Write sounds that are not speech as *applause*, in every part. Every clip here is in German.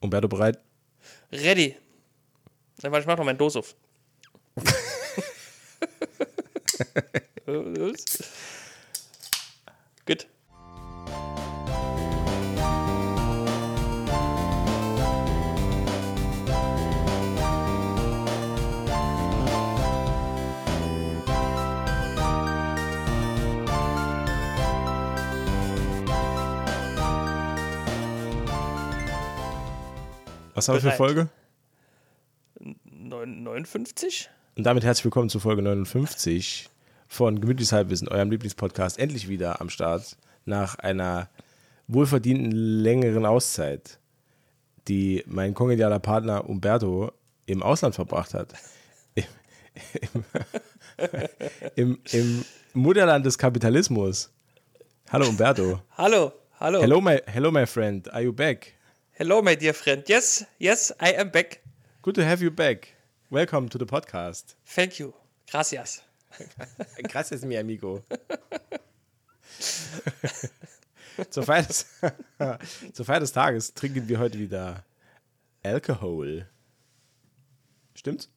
Umberto bereit? Ready. Dann warte, ich mach noch meinen Dos auf. *laughs* Gut. Was haben wir für. Folge? 59? Und damit herzlich willkommen zu Folge 59 von Gemütliches Halbwissen, eurem Lieblingspodcast, endlich wieder am Start nach einer wohlverdienten längeren Auszeit, die mein kongenialer Partner Umberto im Ausland verbracht hat. Im, im, *laughs* im, im Mutterland des Kapitalismus. Hallo Umberto. Hallo, hallo. Hello my, hello my friend, are you back? Hello, my dear friend. Yes, yes, I am back. Good to have you back. Welcome to the podcast. Thank you. Gracias. *laughs* Gracias, mi amigo. *laughs* zur, Feier des, *laughs* zur Feier des Tages trinken wir heute wieder Alkohol. Stimmt's?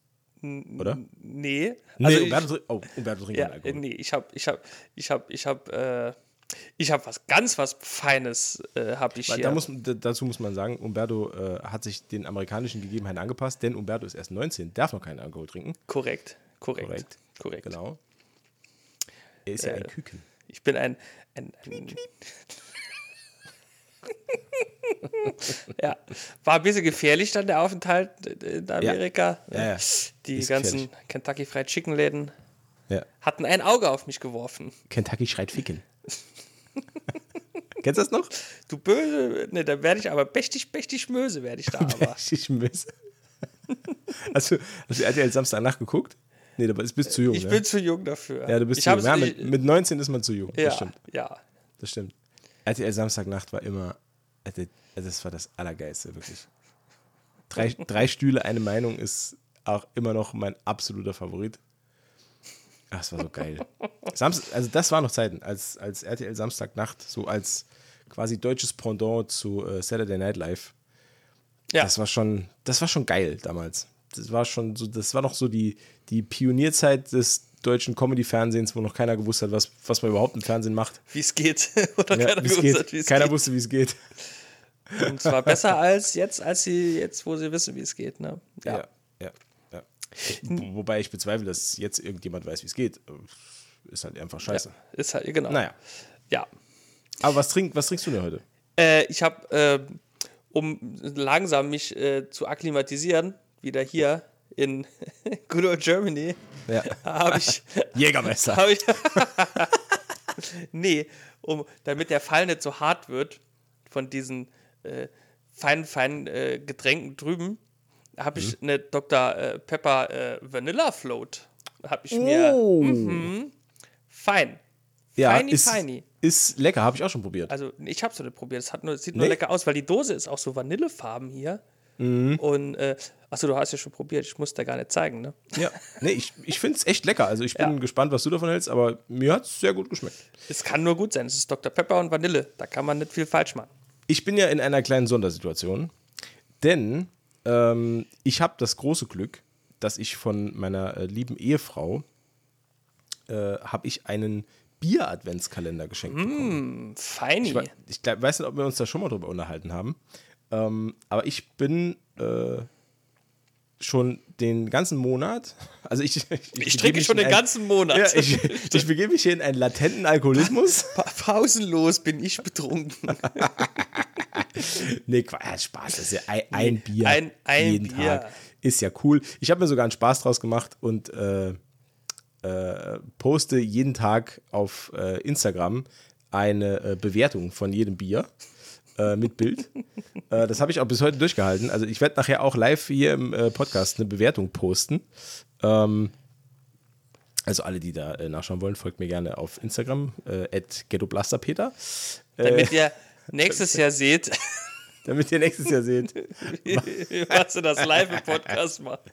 Oder? Nee. Nee, Also ich, Umberto, tr- oh, Umberto trinkt ja, Alkohol. nee, ich hab, ich hab, ich hab, ich hab, äh, ich hab was ganz was Feines, äh, hab ich Weil hier. Da muss, dazu muss man sagen, Umberto äh, hat sich den amerikanischen Gegebenheiten angepasst, denn Umberto ist erst 19, darf noch keinen Alkohol trinken. korrekt, korrekt, Korrekt. korrekt. Genau. Er ist ja ein Küken. Ich bin ein, ein, ein *laughs* ja, war ein bisschen gefährlich dann der Aufenthalt in Amerika. Ja, ja. Die Ist ganzen gefährlich. Kentucky Fried Chicken Läden Ja. hatten ein Auge auf mich geworfen. Kentucky schreit Ficken. *laughs* Kennst du das noch? Du böse, ne, da werde ich aber mächtig, mächtig Möse werde ich da aber. Ich miss. *laughs* Hast du, hast du RTL Samstag nachgeguckt? Nee, da bist bist zu jung. Ich ne? bin zu jung dafür. ja, du bist ich zu jung. Ja, mit, mit 19 ist man zu jung. ja, Das stimmt. ja. Das stimmt. RTL Samstagnacht war immer, also das war das Allergeilste, wirklich. Drei, drei Stühle, eine Meinung ist auch immer noch mein absoluter Favorit. Ach, das war so geil. Samstag, also das war noch Zeiten, als, als RTL Samstagnacht, so als quasi deutsches Pendant zu äh, Saturday Night Live. Ja. Das war schon, das war schon geil damals. Das war schon so, das war noch so die, die Pionierzeit des deutschen Comedy-Fernsehens, wo noch keiner gewusst hat, was, was man überhaupt im Fernsehen macht. Wie es geht. *laughs* Oder Ja, keiner gewusst geht. hat, wie es Keiner geht. wusste, wie es geht. Und zwar besser als jetzt, als sie jetzt, wo sie wissen, wie es geht. Ne? Ja. Ja, Wobei ich bezweifle, dass jetzt irgendjemand weiß, wie es geht. Ist halt einfach scheiße. Ist halt, genau. Naja. Ja. Aber was, trink, was trinkst du denn heute? Äh, ich habe, äh, um langsam mich äh, zu akklimatisieren, wieder hier in *laughs* Good Old Germany, Ja. habe ich, *laughs* Jägermeister. habe ich, *laughs* nee, um, damit der Fall nicht so hart wird von diesen äh, feinen, feinen äh, Getränken drüben, habe ich eine Dr. Äh, Pepper äh, Vanilla Float. Habe ich mir Oh. fein. Ja, feini, ist, feini. ist lecker, habe ich auch schon probiert. Also ich habe es noch nicht probiert. Es hat nur, sieht nur Nee. lecker aus, weil die Dose ist auch so Vanillefarben hier. Mhm. Und äh, achso, du hast ja schon probiert. Ich muss da gar nicht zeigen, ne? Ja. Nee, ich, ich finde es echt lecker. Also ich bin Ja. gespannt, was du davon hältst, aber mir hat es sehr gut geschmeckt. Es kann nur gut sein. Es ist Dr. Pepper und Vanille. Da kann man nicht viel falsch machen. Ich bin ja in einer kleinen Sondersituation, denn ähm, ich habe das große Glück, dass ich von meiner äh, lieben Ehefrau äh, habe ich einen Bier-Adventskalender geschenkt bekommen. Feini. Ich, ich glaub, weiß nicht, ob wir uns da schon mal drüber unterhalten haben, ähm, aber ich bin äh, schon den ganzen Monat, *laughs* also ich, ich, ich trinke schon den ein- ganzen Monat. Ja, ich, *laughs* ich begebe mich hier in einen latenten Alkoholismus. Pa pausenlos bin ich betrunken. *laughs* *laughs* Nee, Quatsch, Spaß. Das ist ja ein, ein Bier. ein- ein jeden Bier. Tag. Ist ja cool. Ich habe mir sogar einen Spaß draus gemacht und äh, äh, poste jeden Tag auf äh, Instagram eine äh, Bewertung von jedem Bier äh, mit Bild. *laughs* äh, das habe ich auch bis heute durchgehalten. Also ich werde nachher auch live hier im Podcast eine Bewertung posten. Ähm, also alle, die da nachschauen wollen, folgt mir gerne auf Instagram, äh, ghettoblasterpeter, Damit ihr nächstes Jahr seht, *laughs* damit ihr nächstes Jahr seht. *laughs* was ihr das live im Podcast *laughs* macht.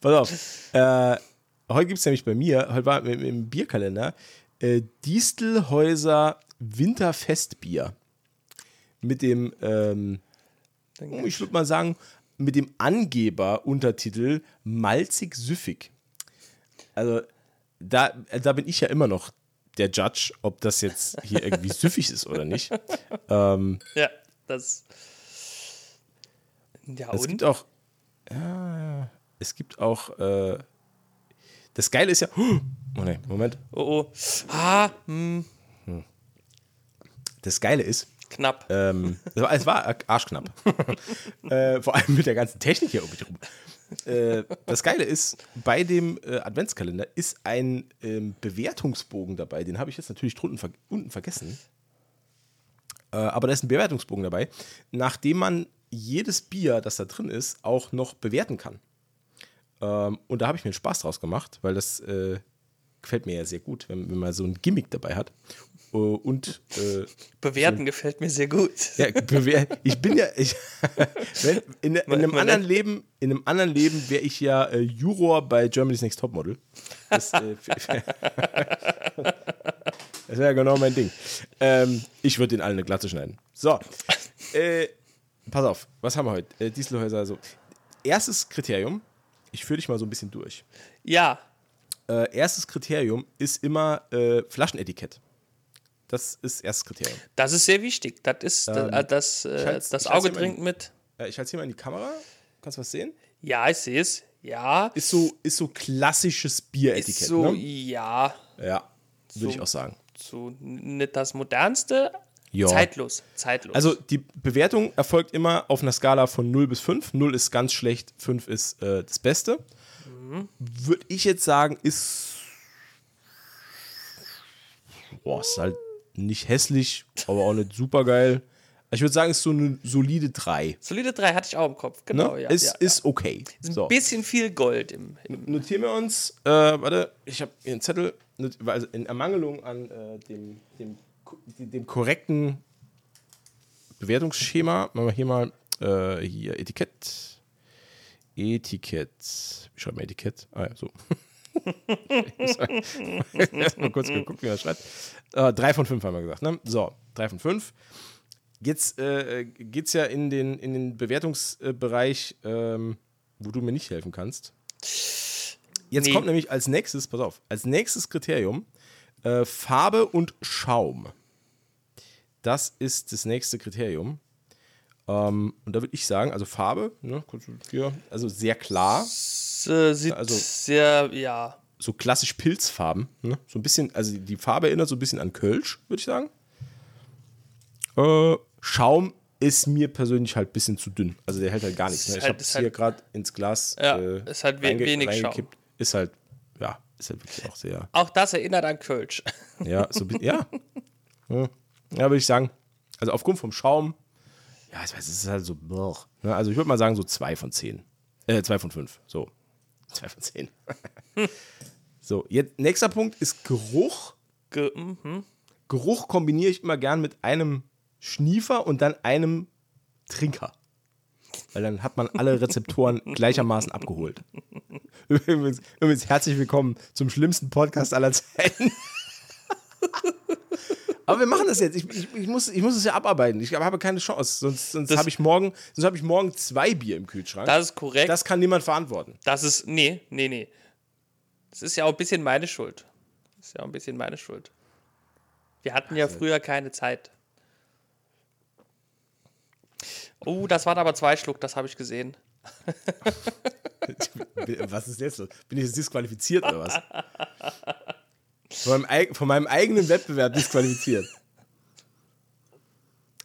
Pass auf. Äh, heute gibt es nämlich bei mir, heute war im, im Bierkalender, äh, Distelhäuser Winterfestbier. Mit dem ähm, Dann ich würde mal sagen, mit dem Angeber-Untertitel malzig süffig. Also, da, da bin ich ja immer noch der Judge, ob das jetzt hier irgendwie *laughs* süffig ist oder nicht. Ähm, Ja, das. Ja, es und? gibt auch. Ja, es gibt auch. Äh, das Geile ist ja. Oh ne, Moment. Oh, oh. Ah, hm, Das Geile ist, knapp. Ähm, es war- es war arschknapp. *laughs* äh, vor allem mit der ganzen Technik hier um mich rum. Äh, das Geile ist, bei dem äh, Adventskalender ist ein ähm, Bewertungsbogen dabei. Den habe ich jetzt natürlich drunten ver unten vergessen. Äh, aber da ist ein Bewertungsbogen dabei, nachdem man jedes Bier, das da drin ist, auch noch bewerten kann. Ähm, und da habe ich mir einen Spaß draus gemacht, weil das äh, gefällt mir ja sehr gut, wenn, wenn man so ein Gimmick dabei hat. Äh, und äh, Bewerten gefällt mir sehr gut. ja, ich bin ja, ich, *laughs* wenn, in, in einem anderen Leben, in einem anderen Leben wäre ich ja äh, Juror bei Germany's Next Topmodel. Das, äh, *laughs* das wäre ja genau mein Ding. Ähm, ich würde den allen eine Glatze schneiden. So, äh, pass auf, was haben wir heute? Äh, Dieselhäuser, also erstes Kriterium. Ich führe dich mal so ein bisschen durch. Ja, Äh, erstes Kriterium ist immer Flaschenetikett. Das ist erstes Kriterium. das ist sehr wichtig. Das ist äh, das, äh, das Ähm, halt's Auge trinkt mit. Ich halte es hier mal in die Kamera. Kannst du was sehen? Ja, ich sehe es. Ja, Ist so, ist so klassisches Bieretikett. ist so, ne? ja, Ja, würde so- ich auch sagen. so nicht das modernste. Ja. Zeitlos, zeitlos. Also die Bewertung erfolgt immer auf einer Skala von 0 bis 5. 0 ist ganz schlecht, 5 ist äh, das Beste. Würde ich jetzt sagen, ist. Boah, ist halt nicht hässlich, aber auch nicht super geil. Ich würde sagen, ist so eine solide 3. solide 3 hatte ich auch im Kopf. Ne? Genau, ja. ist, ja, ist okay. So. Ein bisschen viel Gold im, im Notieren wir uns, äh, warte, ich habe hier einen Zettel, also in Ermangelung an äh, dem, dem, dem korrekten Bewertungsschema, machen wir hier mal äh, hier Etikett. Etikett. Wie schreibt man Etikett? Ah ja, so. *laughs* Erstmal kurz *laughs* geguckt, wie er schreibt. Äh, drei von fünf haben wir gesagt, ne? So, drei von fünf. Jetzt äh, geht es ja in den, in den Bewertungsbereich, ähm, wo du mir nicht helfen kannst. Jetzt Nee. kommt nämlich als nächstes, pass auf, als nächstes Kriterium äh, Farbe und Schaum. Das ist das nächste Kriterium. Ähm, und da würde ich sagen, also Farbe, ne, also sehr klar, Es, äh, sieht Also- sehr, ja, so klassisch Pilzfarben. Ne? So ein bisschen, also die Farbe erinnert so ein bisschen an Kölsch, würde ich sagen. Äh, Schaum ist mir persönlich halt ein bisschen zu dünn. Also der hält halt gar nichts. Ne? Ich halt- habe es hier halt- gerade ins Glas. Ja, äh, ist halt reinge- wenig Schaum. Ist halt, ja, ist halt wirklich auch sehr. auch das erinnert an Kölsch. Ja, so ein bisschen, *laughs* ja. Ja, ja würde ich sagen. Also aufgrund vom Schaum, ja, ich weiß, es ist halt so, ne? also ich würde mal sagen so zwei von zehn. Äh, zwei von fünf. So. *laughs* Zwei von zehn. *laughs* so, jetzt, nächster Punkt ist Geruch. Ge mhm. Geruch kombiniere ich immer gern mit einem Schniefer und dann einem Trinker. Weil dann hat man alle *laughs* Rezeptoren gleichermaßen abgeholt. Übrigens, übrigens herzlich willkommen zum schlimmsten Podcast aller Zeiten. Aber wir machen das jetzt. Ich, ich, ich, muss, ich muss es ja abarbeiten. Ich habe keine Chance. Sonst, sonst habe ich, morgen- sonst hab ich morgen zwei Bier im Kühlschrank. Das ist korrekt. Das kann niemand verantworten. Das ist, nee, nee, nee. Das ist ja auch ein bisschen meine Schuld. Das ist ja auch ein bisschen meine Schuld. Wir hatten ja früher keine Zeit. Oh, das waren aber zwei Schluck, das habe ich gesehen. *laughs* Was ist jetzt los? Bin ich jetzt disqualifiziert oder was? *laughs* Von meinem, von meinem eigenen Wettbewerb disqualifiziert.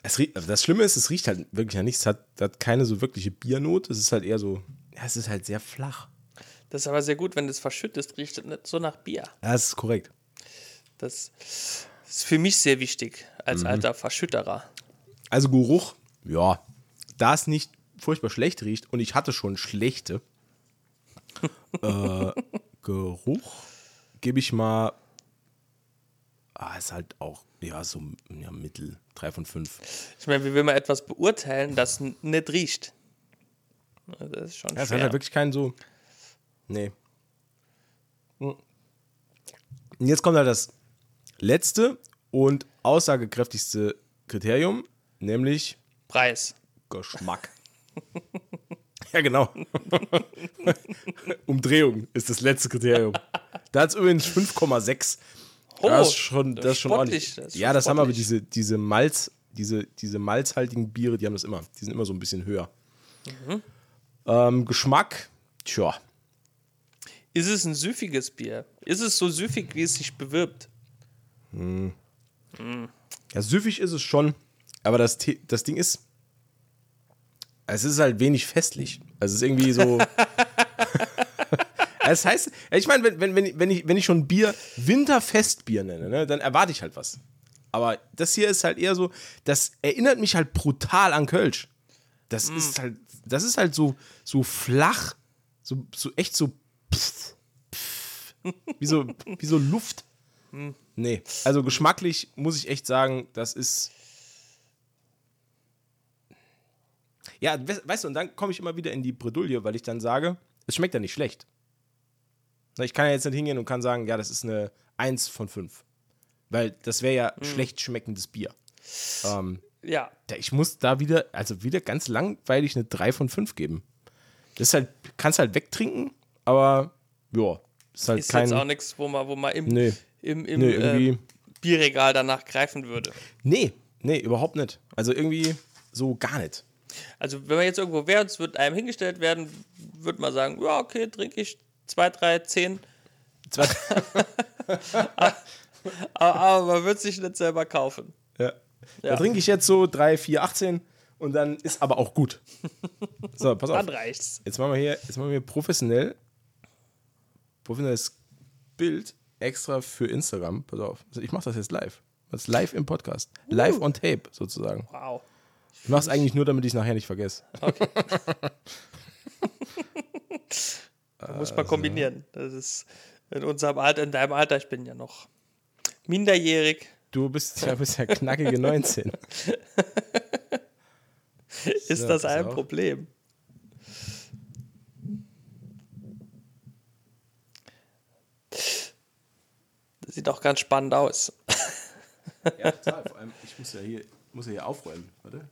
Es rie- das Schlimme ist, es riecht halt wirklich ja nichts. Es hat, hat keine so wirkliche Biernote. Es ist halt eher so, ja, es ist halt sehr flach. Das ist aber sehr gut, wenn du es verschüttest, riecht es nicht so nach Bier. Das ist korrekt. Das ist für mich sehr wichtig, als Mhm. alter Verschütterer. Also Geruch, ja, da es nicht furchtbar schlecht riecht und ich hatte schon schlechte *laughs* äh, Geruch, gebe ich mal, ah, ist halt auch, ja, so ja, mittel, drei von fünf. Ich meine, wie will man etwas beurteilen, das nicht riecht? Das ist schon Ja, es hat halt wirklich keinen so, nee. Und jetzt kommt halt das letzte und aussagekräftigste Kriterium, nämlich Preis. Geschmack. *laughs* Ja, genau. *laughs* Umdrehung ist das letzte Kriterium. Da hat es übrigens 5,6. Oh, das ist schon, das ist schon sportlich, ordentlich. das ist ja, schon das haben aber sportlich. diese, diese Malz, diese, diese malzhaltigen Biere, die haben das immer. Die sind immer so ein bisschen höher. Mhm. Ähm, Geschmack, tja. Ist es ein süffiges Bier? Ist es so süffig, wie es sich bewirbt? Ja, süffig ist es schon, aber das, das Ding ist, es ist halt wenig festlich. Also es ist irgendwie so. *laughs* Es heißt, ich meine, wenn, wenn, wenn, ich- wenn, ich, schon Bier Winterfestbier nenne, ne, dann erwarte ich halt was. Aber das hier ist halt eher so, das erinnert mich halt brutal an Kölsch. Das ist halt, das ist halt so, so flach, so, so echt so, pff, pff, wie so, *laughs* wie so Luft. Nee, also geschmacklich muss ich echt sagen, das ist. Ja, we- weißt du, und dann komme ich immer wieder in die Bredouille, weil ich dann sage, es schmeckt ja nicht schlecht. Ich kann ja jetzt nicht hingehen und kann sagen, ja, das ist eine 1 von 5. Weil das wäre ja schlecht schmeckendes Bier. Ähm, Ja. ich muss da wieder, also wieder ganz langweilig eine 3 von 5 geben. Das ist halt, kannst halt wegtrinken, aber ja, ist halt Ist kein. jetzt auch nichts, wo man, wo man im, Nee. im, im Nee, äh, Bierregal danach greifen würde. Nee, nee, überhaupt nicht. Also irgendwie so gar nicht. Also wenn man jetzt irgendwo wäre und es wird einem hingestellt werden, würde man sagen, ja, okay, trinke ich zwei, drei, zehn. Zwar- Aber, aber man wird sich nicht selber kaufen. Ja. Da Ja. trinke ich jetzt so 3, 4, 18 und dann ist aber auch gut. So, pass auf. Dann reicht's. Jetzt machen wir hier, jetzt machen wir professionell, professionelles Bild extra für Instagram. Pass auf. Also ich mache das jetzt live. Das ist live im Podcast. Live on tape sozusagen. Wow. Ich mache es eigentlich nur, damit ich es nachher nicht vergesse. *laughs* Muss man kombinieren. Das ist in unserem Alter, in deinem Alter, ich bin ja noch minderjährig. Du bist ja, bist ja knackige 19. *laughs* Ist das ein auf. Problem? Das sieht auch ganz spannend aus. Ja, *laughs* total. Vor allem, ich muss ja hier, muss ja hier aufräumen. Warte.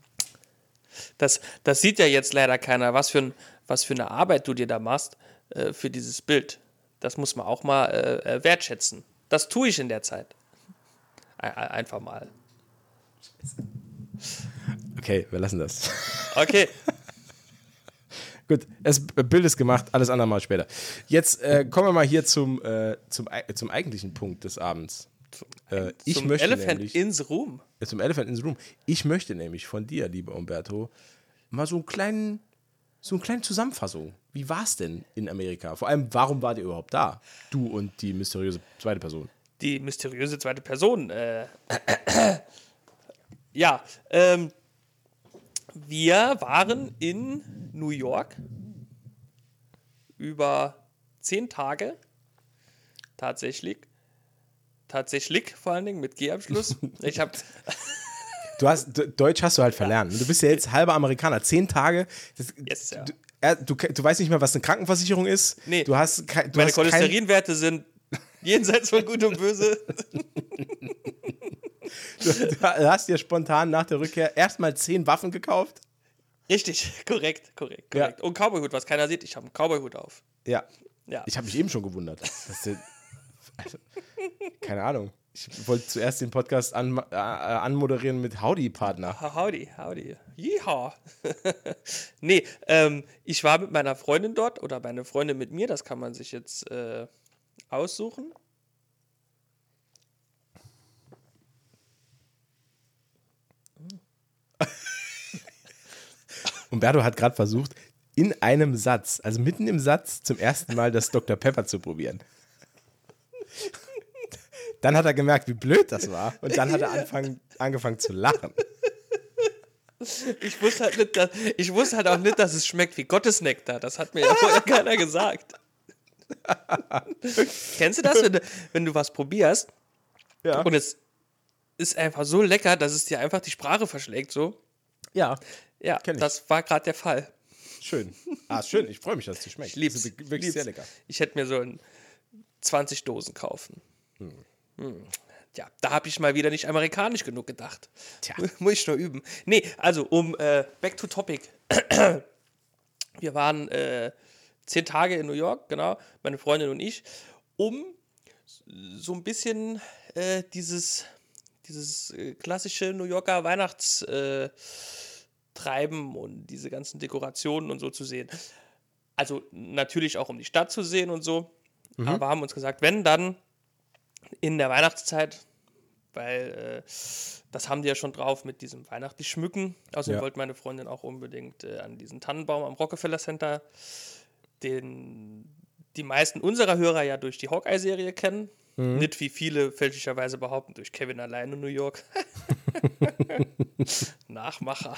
Das, das sieht ja jetzt leider keiner, was für, ein, was für eine Arbeit du dir da machst äh, für dieses Bild. Das muss man auch mal äh, äh, wertschätzen. Das tue ich in der Zeit. Ein- ein- Einfach mal. Okay, wir lassen das. Okay, *laughs* Gut, das Bild ist gemacht, alles andere mal später. Jetzt äh, kommen wir mal hier zum, äh, zum, zum eigentlichen Punkt des Abends. Äh, ich zum möchte Elephant nämlich, ins Room. zum Elephant in the Room. Ich möchte nämlich von dir, lieber Umberto, mal so einen kleinen, so eine kleine Zusammenfassung. Wie war es denn in Amerika? Vor allem, warum wart ihr überhaupt da? Du und die mysteriöse zweite Person. die mysteriöse zweite Person. Äh, *clears throat* ja, ähm, wir waren in New York über zehn Tage. Tatsächlich. Tatsächlich, vor allen Dingen mit G am Schluss. *laughs* Ich habe *laughs* Du hast, Deutsch hast du halt verlernt. Du bist ja jetzt halber Amerikaner. Zehn Tage. Das, Yes, ja. du, du, du weißt nicht mehr, was eine Krankenversicherung ist. Nee. Du hast, du meine hast kein, Cholesterinwerte sind jenseits von Gut und Böse. *laughs* Du hast dir spontan nach der Rückkehr erstmal zehn Waffen gekauft. Richtig, korrekt, korrekt, Ja. korrekt. Und Cowboyhut, was keiner sieht, ich habe einen Cowboyhut auf. Ja. Ja. Ich habe mich eben schon gewundert. du- *laughs* also, keine Ahnung. Ich wollte zuerst den Podcast an, äh, anmoderieren mit Howdy-Partner. Ha- Howdy, howdy. Yeehaw. *laughs* nee, ähm, ich war mit meiner Freundin dort oder meine Freundin mit mir, das kann man sich jetzt äh, aussuchen. *laughs* Umberto hat gerade versucht, in einem Satz, also mitten im Satz, zum ersten Mal das Dr. Pepper zu probieren. Dann hat er gemerkt, wie blöd das war. Und dann hat er *laughs* anfangen, angefangen zu lachen. Ich wusste, halt nicht, dass, ich wusste halt auch nicht, dass es schmeckt wie Gottesnektar. Das hat mir ja vorher *laughs* keiner gesagt. Kennst du das, wenn du, wenn du was probierst Ja. und es ist einfach so lecker, dass es dir einfach die Sprache verschlägt, so? ja. Ja, das war gerade der Fall. Schön. Ah, schön. Ich freue mich, dass es dir schmeckt. Ich lieb's. Das ist wirklich lieb's. sehr lecker. Ich hätte mir so ein 20 Dosen kaufen. Hm. Ja, da habe ich mal wieder nicht amerikanisch genug gedacht. Tja. *laughs* Muss ich nur üben. Nee, also um äh, back to topic. *clears throat* Wir waren äh, zehn Tage in New York, genau, meine Freundin und ich, um so ein bisschen äh, dieses, dieses äh, klassische New Yorker Weihnachtstreiben äh, und diese ganzen Dekorationen und so zu sehen. Also natürlich auch um die Stadt zu sehen und so. Mhm. Aber haben uns gesagt, wenn dann in der Weihnachtszeit, weil äh, das haben die ja schon drauf mit diesem weihnachtlich schmücken. Außerdem ja. wollte meine Freundin auch unbedingt äh, an diesen Tannenbaum am Rockefeller Center, den die meisten unserer Hörer ja durch die Hawkeye-Serie kennen. Mhm. Nicht wie viele fälschlicherweise behaupten, durch Kevin allein in New York. *laughs* *laughs* Nachmacher.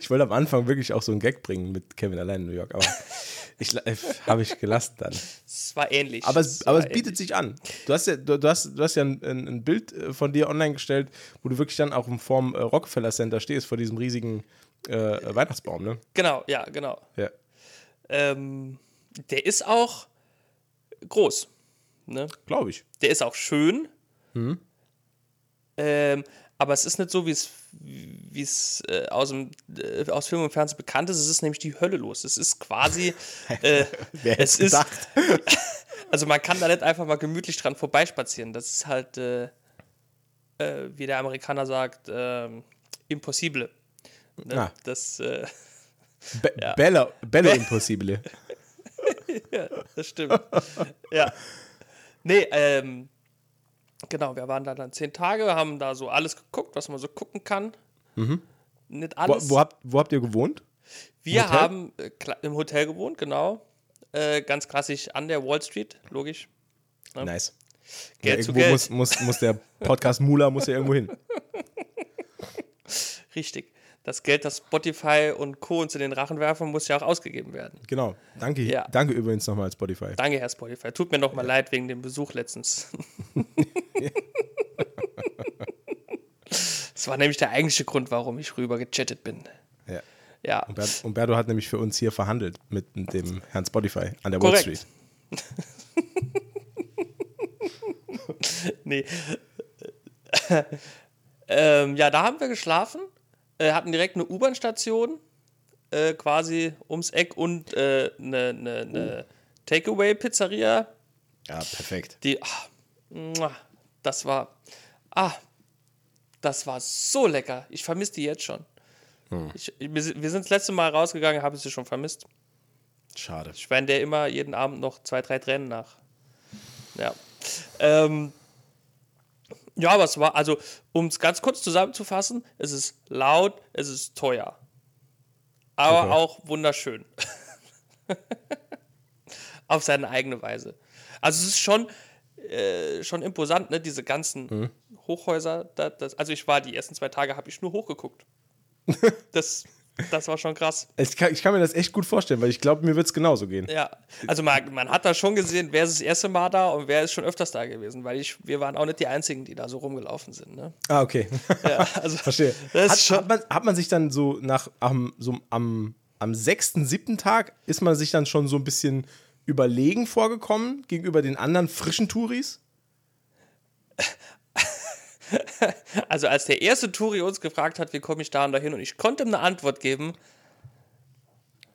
Ich wollte am Anfang wirklich auch so einen Gag bringen mit Kevin allein in New York, aber *laughs* ich, äh, habe ich gelassen dann. Es war ähnlich. Aber es, aber es bietet ähnlich. sich an. Du hast ja, du, du, hast, du hast ja ein, ein, Bild äh, von dir online gestellt, wo du wirklich dann auch vorm äh, Rockefeller Center stehst, vor diesem riesigen äh, Weihnachtsbaum, ne? Genau, ja, genau. Ja. Ähm, der ist auch groß. Ne? Glaube ich. Der ist auch schön. Mhm. Ähm, aber es ist nicht so, wie es, wie es äh, aus, dem, äh, aus Film und Fernsehen bekannt ist. Es ist nämlich die Hölle los. Es ist quasi. *laughs* Äh, Wer es ist. *laughs* also man kann da nicht einfach mal gemütlich dran vorbeispazieren. Das ist halt, äh, äh, wie der Amerikaner sagt, ähm, impossible. Ne? Ah. Das. Äh, *laughs* Be ja. Bello, Bello impossible. ja, das stimmt. ja. Nee, ähm, genau, wir waren da dann zehn Tage, haben da so alles geguckt, was man so gucken kann. Mhm. Nicht alles. Wo, wo, habt, wo habt ihr gewohnt? Wir Hotel? haben äh, im Hotel gewohnt, genau. Äh, ganz klassisch an der Wall Street, logisch. Ne? Nice. Geld ja, zu Geld. Muss, muss, muss der Podcast Mula muss ja irgendwo hin. *laughs* Richtig das Geld, das Spotify und Co. uns in den Rachen werfen, muss ja auch ausgegeben werden. Genau. Danke, ja. danke übrigens nochmal Spotify. Danke, Herr Spotify. Tut mir nochmal ja. leid wegen dem Besuch letztens. *laughs* das war nämlich der eigentliche Grund, warum ich rüber gechattet bin. Ja. ja. Umberto, Umberto hat nämlich für uns hier verhandelt mit dem Herrn Spotify an der Korrekt. Wall Street. *laughs* nee. ähm, ja, da haben wir geschlafen äh, hatten direkt eine U-Bahn-Station äh, quasi ums Eck und äh, eine, eine, eine oh. Takeaway-Pizzeria. Ja, perfekt. Die, ach, das war, ah, das war so lecker. Ich vermisse die jetzt schon. Hm. Ich, wir sind das letzte Mal rausgegangen, habe ich sie schon vermisst. Schade. Ich weine der immer jeden Abend noch zwei, drei Tränen nach. Ja. Ähm, ja, aber es war, also, um es ganz kurz zusammenzufassen, es ist laut, es ist teuer. Aber okay. auch wunderschön. *laughs* Auf seine eigene Weise. Also es ist schon, äh, schon imposant, ne? Diese ganzen mhm. Hochhäuser. Das, das, also ich war die ersten zwei Tage, habe ich nur hochgeguckt. *laughs* das das war schon krass. Ich kann, ich kann mir das echt gut vorstellen, weil ich glaube, mir wird es genauso gehen. Ja, also man, man hat da schon gesehen, wer ist das erste Mal da und wer ist schon öfters da gewesen, weil ich, wir waren auch nicht die Einzigen, die da so rumgelaufen sind. Ne? Ah, okay. *laughs* Ja, also, Verstehe. Hat, hat, man, hat man sich dann so nach am, so am, am sechsten, siebten Tag, ist man sich dann schon so ein bisschen überlegen vorgekommen gegenüber den anderen frischen Touris? *laughs* also als der erste Touri uns gefragt hat, wie komme ich da und dahin und ich konnte ihm eine Antwort geben.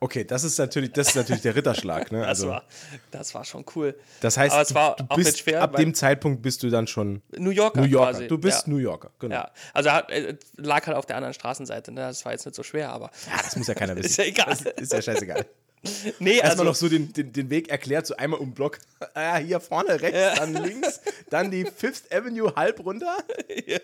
Okay, das ist natürlich, das ist natürlich der Ritterschlag. Ne? *laughs* Also, das, war, das war schon cool. Das heißt, Aber es war du bist, schwer, ab dem Zeitpunkt bist du dann schon New Yorker. New Yorker. Quasi. Du bist ja. New Yorker, genau. Ja. Also äh, lag halt auf der anderen Straßenseite. Ne? Das war jetzt nicht so schwer, aber. Ja, das muss ja keiner *laughs* wissen. ist ja egal. Das ist ja scheißegal. Nee, Erstmal also, noch so den, den, den Weg erklärt, so einmal um Block. *laughs* Ah, hier vorne rechts, ja. dann links, dann die Fifth Avenue halb runter. *laughs* Ja.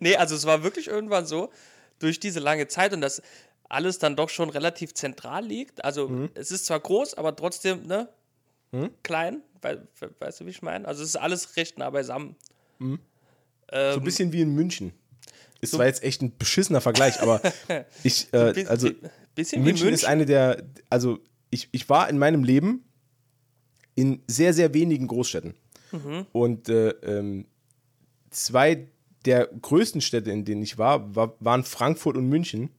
Nee, also es war wirklich irgendwann so, durch diese lange Zeit und das alles dann doch schon relativ zentral liegt. Also mhm. es ist zwar groß, aber trotzdem, ne? Mhm. Klein, we weißt du, wie ich meine? Also es ist alles recht nah beisammen. Mhm. Ähm, so ein bisschen wie in München. Ist so zwar jetzt echt ein beschissener Vergleich, aber *laughs* ich, äh, also Bisschen München, München ist eine der, also ich, ich war in meinem Leben in sehr, sehr wenigen Großstädten. Mhm. Und äh, ähm, zwei der größten Städte, in denen ich war, war, waren Frankfurt und München.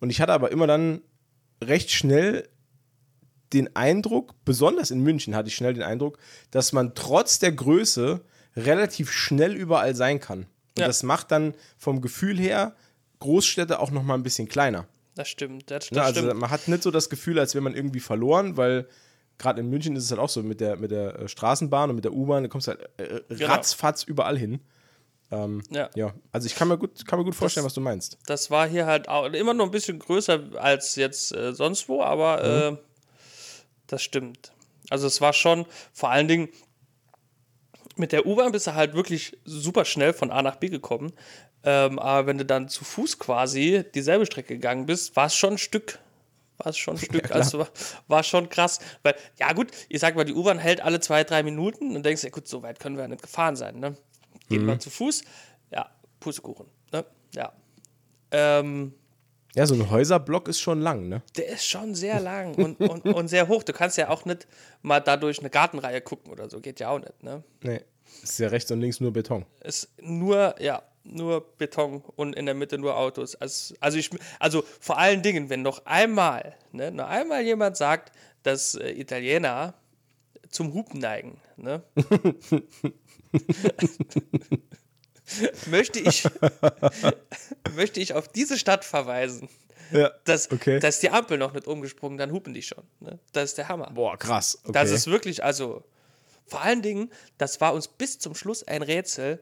Und ich hatte aber immer dann recht schnell den Eindruck, besonders in München hatte ich schnell den Eindruck, dass man trotz der Größe relativ schnell überall sein kann. Und ja. das macht dann vom Gefühl her Großstädte auch noch mal ein bisschen kleiner. Das stimmt. Das, das Ja, also stimmt. man hat nicht so das Gefühl, als wäre man irgendwie verloren, weil gerade in München ist es halt auch so mit der, mit der äh, Straßenbahn und mit der U-Bahn, da kommst du halt äh, Genau. ratzfatz überall hin. Ja. Ja, also ich kann mir gut, kann mir gut vorstellen, was du meinst. Das war hier halt auch immer noch ein bisschen größer als jetzt äh, sonst wo, aber Mhm. äh, das stimmt. Also es war schon vor allen Dingen mit der U-Bahn bist du halt wirklich super schnell von A nach B gekommen. Ähm, aber wenn du dann zu Fuß quasi dieselbe Strecke gegangen bist, war es schon ein Stück. War es schon ein *laughs* Stück. klar. also war, war schon krass. Weil, ja gut, ich sag mal, die U-Bahn hält alle zwei, drei Minuten und denkst, ja gut, so weit können wir ja nicht gefahren sein. Ne? Gehen Mhm. wir zu Fuß. Ja, Pustekuchen. Ne? Ja. Ähm, Ja, so ein Häuserblock ist schon lang, ne? der ist schon sehr lang und, und, und sehr hoch. Du kannst ja auch nicht mal dadurch eine Gartenreihe gucken oder so. Geht ja auch nicht. Ne? Nee. Ist ja rechts und links nur Beton. ist nur, ja, nur Beton und in der Mitte nur Autos. Also, also, ich, also vor allen Dingen, wenn noch einmal, ne, noch einmal jemand sagt, dass äh, Italiener zum Hupen neigen, ne? *laughs* möchte ich *laughs* möchte ich auf diese Stadt verweisen. Ja. Dass, Okay. dass die Ampel noch nicht umgesprungen, dann hupen die schon. Ne? Das ist der Hammer. Boah, krass. Okay. Das ist wirklich, also vor allen Dingen, das war uns bis zum Schluss ein Rätsel.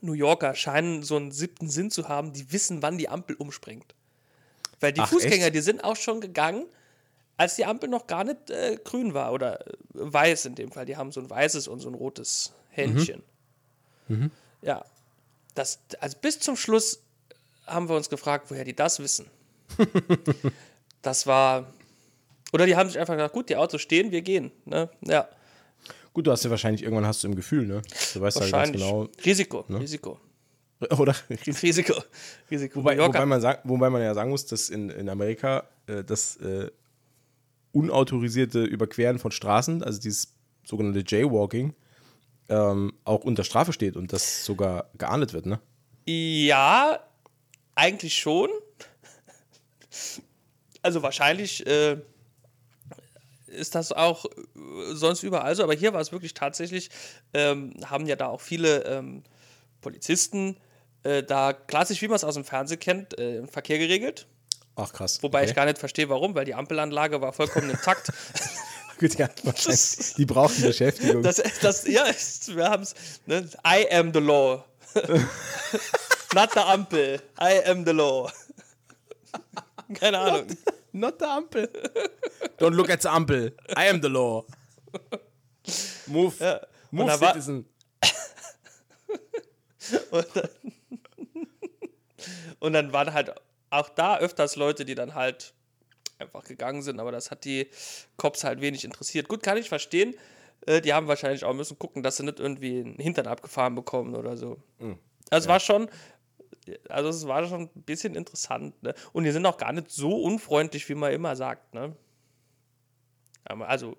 New Yorker scheinen so einen siebten Sinn zu haben, die wissen, wann die Ampel umspringt. Weil die Ach, Fußgänger, echt? die sind auch schon gegangen, als die Ampel noch gar nicht äh, grün war oder äh, weiß in dem Fall. Die haben so ein weißes und so ein rotes Händchen. Ja, das, also bis zum Schluss haben wir uns gefragt, woher die das wissen. *laughs* das war. Oder die haben sich einfach gesagt, gut, die Autos stehen, wir gehen. Ne? Ja, Gut, du hast ja wahrscheinlich irgendwann hast du im Gefühl, ne? Du weißt ja ganz genau. Risiko, Risiko. *laughs* Oder Risiko. Risiko. wobei, wobei, man sagen, wobei man ja sagen muss, dass in, in Amerika äh, das äh, unautorisierte Überqueren von Straßen, also dieses sogenannte Jaywalking, ähm, auch unter Strafe steht und das sogar geahndet wird, ne? Ja, eigentlich schon. Also wahrscheinlich äh, ist das auch äh, sonst überall so, aber hier war es wirklich tatsächlich, ähm, haben ja da auch viele ähm, Polizisten äh, da klassisch, wie man es aus dem Fernsehen kennt, äh, den Verkehr geregelt. Ach krass. Wobei okay. ich gar nicht verstehe, warum, weil die Ampelanlage war vollkommen intakt. *laughs* Gut, ja, wahrscheinlich. Die brauchen Beschäftigung. Das, das, ja, *laughs* wir haben es. Ne? I am the law. *laughs* Not the Ampel. I am the law. Keine Ahnung. Not the Ampel. *laughs* Don't look at the Ampel. I am the law. Move. Move, da war- citizen. *laughs* Und dann, und dann waren halt auch da öfters Leute, die dann halt einfach gegangen sind, aber das hat die Cops halt wenig interessiert. Gut, kann ich verstehen. Äh, Die haben wahrscheinlich auch müssen gucken, dass sie nicht irgendwie einen Hintern abgefahren bekommen oder so. Also es war schon, also es war schon ein bisschen interessant. Ne? Und die sind auch gar nicht so unfreundlich, wie man immer sagt. Ne? Also,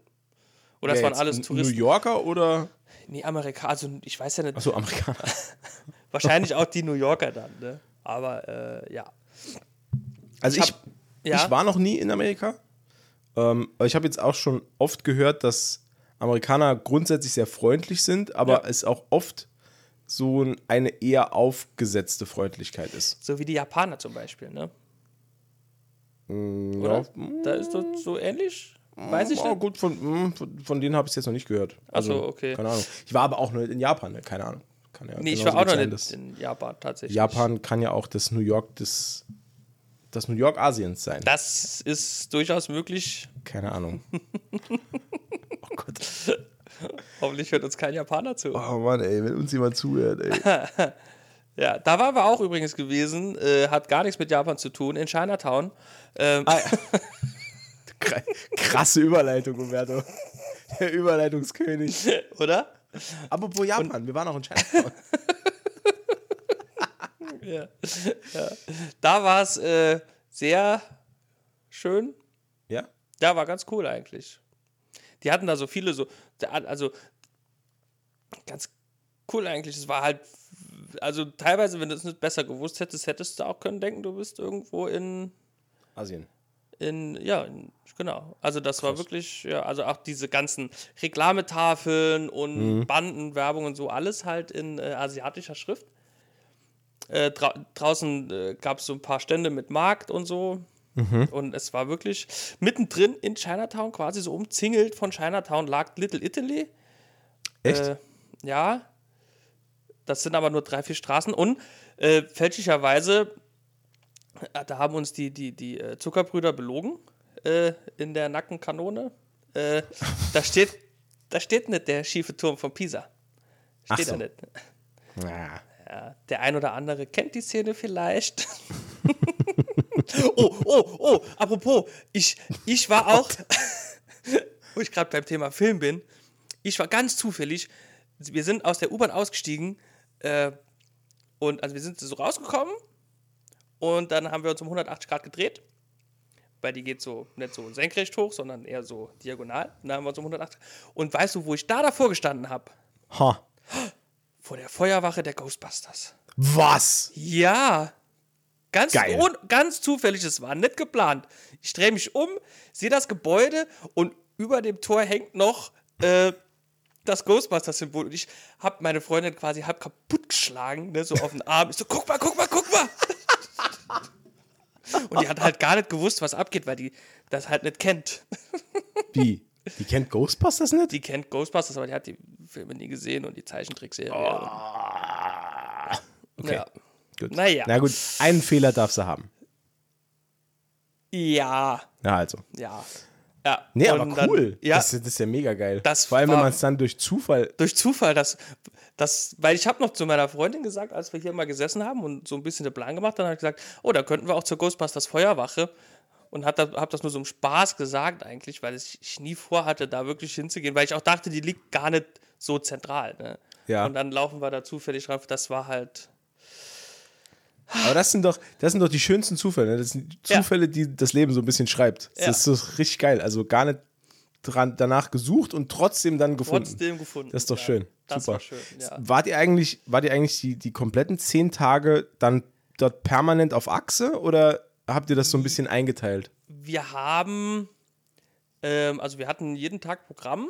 oder das Wer waren alles New Touristen. Yorker oder. Nee, Amerikaner, also ich weiß ja nicht, Achso, Amerikaner. *laughs* wahrscheinlich auch die New Yorker dann, ne? Aber äh, ja. Also Ich ich, hab- ja. ich war noch nie in Amerika. Ähm, aber ich habe jetzt auch schon oft gehört, dass Amerikaner grundsätzlich sehr freundlich sind, aber Ja. es auch oft so ein- eine eher aufgesetzte Freundlichkeit ist. So wie die Japaner zum Beispiel, ne? Mm, Oder? Ja, Da ist das so ähnlich? Weiß ich oh, nicht. gut, von, mm, von, von denen habe ich es jetzt noch nicht gehört. Also, so, okay. Keine Ahnung. Ich war aber auch noch nicht in Japan, ne? keine Ahnung. Kann ja Nee, ich war auch noch nicht in Japan tatsächlich. Japan kann ja auch das New York des das New York Asiens sein. Das ist durchaus möglich. Keine Ahnung. *laughs* Hoffentlich hört uns kein Japaner zu. Oh Mann, ey, wenn uns jemand zuhört, ey. *laughs* Ja, da waren wir auch übrigens gewesen. Äh, hat gar nichts mit Japan zu tun, in Chinatown. Ähm, Ah, *laughs* Kr- Krasse Überleitung, Umberto. Der Überleitungskönig. *laughs* Oder? Apropos Japan, wir waren auch in Chinatown. Ja. ja. Da war es äh, sehr schön. Ja? Ja, war ganz cool eigentlich. Die hatten da so viele so, also ganz cool eigentlich. Es war halt, also teilweise, wenn du es nicht besser gewusst hättest, hättest du auch können denken, du bist irgendwo in, Asien. in ja, in, genau. Also das war wirklich, ja, also auch diese ganzen Reklametafeln und Bandenwerbung und so, alles halt in äh, asiatischer Schrift. Äh, dra draußen äh, gab es so ein paar Stände mit Markt und so. Mhm. Und es war wirklich mittendrin in Chinatown, quasi so umzingelt von Chinatown, lag Little Italy. Echt? Ja. Das sind aber nur drei, vier Straßen. Und äh, fälschlicherweise, äh, da haben uns die, die, die äh, Zuckerbrüder belogen äh, in der Nackenkanone. Äh, da, steht, da steht nicht der schiefe Turm von Pisa. Steht so. da nicht. Ja. Ja, der ein oder andere kennt die Szene vielleicht. *laughs* oh, oh, oh, apropos, ich, ich war auch, *laughs* wo ich gerade beim Thema Film bin, ich war ganz zufällig, wir sind aus der U-Bahn ausgestiegen äh, und also wir sind so rausgekommen und dann haben wir uns um 180 Grad gedreht, weil die geht so nicht so senkrecht hoch, sondern eher so diagonal. Und dann haben wir uns um 180 Und weißt du, wo ich da davor gestanden habe? Ha. Vor der Feuerwache der Ghostbusters. Was? Ja. Ganz, Geil. ganz zufällig, es war nicht geplant. Ich drehe mich um, sehe das Gebäude und über dem Tor hängt noch äh, das Ghostbusters-Symbol. Und ich habe meine Freundin quasi halb kaputt geschlagen, ne, so auf den Arm. Ich so, guck mal, guck mal, guck mal. und die hat halt gar nicht gewusst, was abgeht, weil die das halt nicht kennt. Wie? Die kennt Ghostbusters nicht? Die kennt Ghostbusters, aber die hat die Filme nie gesehen und die Zeichentrickserie. Ah. Okay. Ja. Gut. Naja. Na gut, einen Fehler darf sie haben. ja, Ja, also. ja. Ja, Nee, aber dann- cool. ja, Das, das ist ja mega geil. Das Vor allem, wenn man es dann durch Zufall. durch Zufall, das, das, weil ich habe noch zu meiner Freundin gesagt, als wir hier mal gesessen haben und so ein bisschen den Plan gemacht, dann habe ich gesagt, oh, da könnten wir auch zur Ghostbusters Feuerwache und habe da, hab das nur so im Spaß gesagt eigentlich, weil ich, ich nie vorhatte, da wirklich hinzugehen, weil ich auch dachte, die liegt gar nicht so zentral. Ne? Ja. Und dann laufen wir da zufällig drauf, das war halt, Aber das sind doch, das sind doch die schönsten Zufälle. Ne? Das sind Ja. Zufälle, die das Leben so ein bisschen schreibt. Das Ja. ist so richtig geil. Also gar nicht dran, danach gesucht und trotzdem dann gefunden. trotzdem gefunden. Das ist doch ja, schön. Das Super. war schön, ja. Wart ihr eigentlich, wart ihr eigentlich die, die kompletten zehn Tage dann dort permanent auf Achse oder habt ihr das so ein bisschen eingeteilt? Wir haben, ähm, also wir hatten jeden Tag Programm.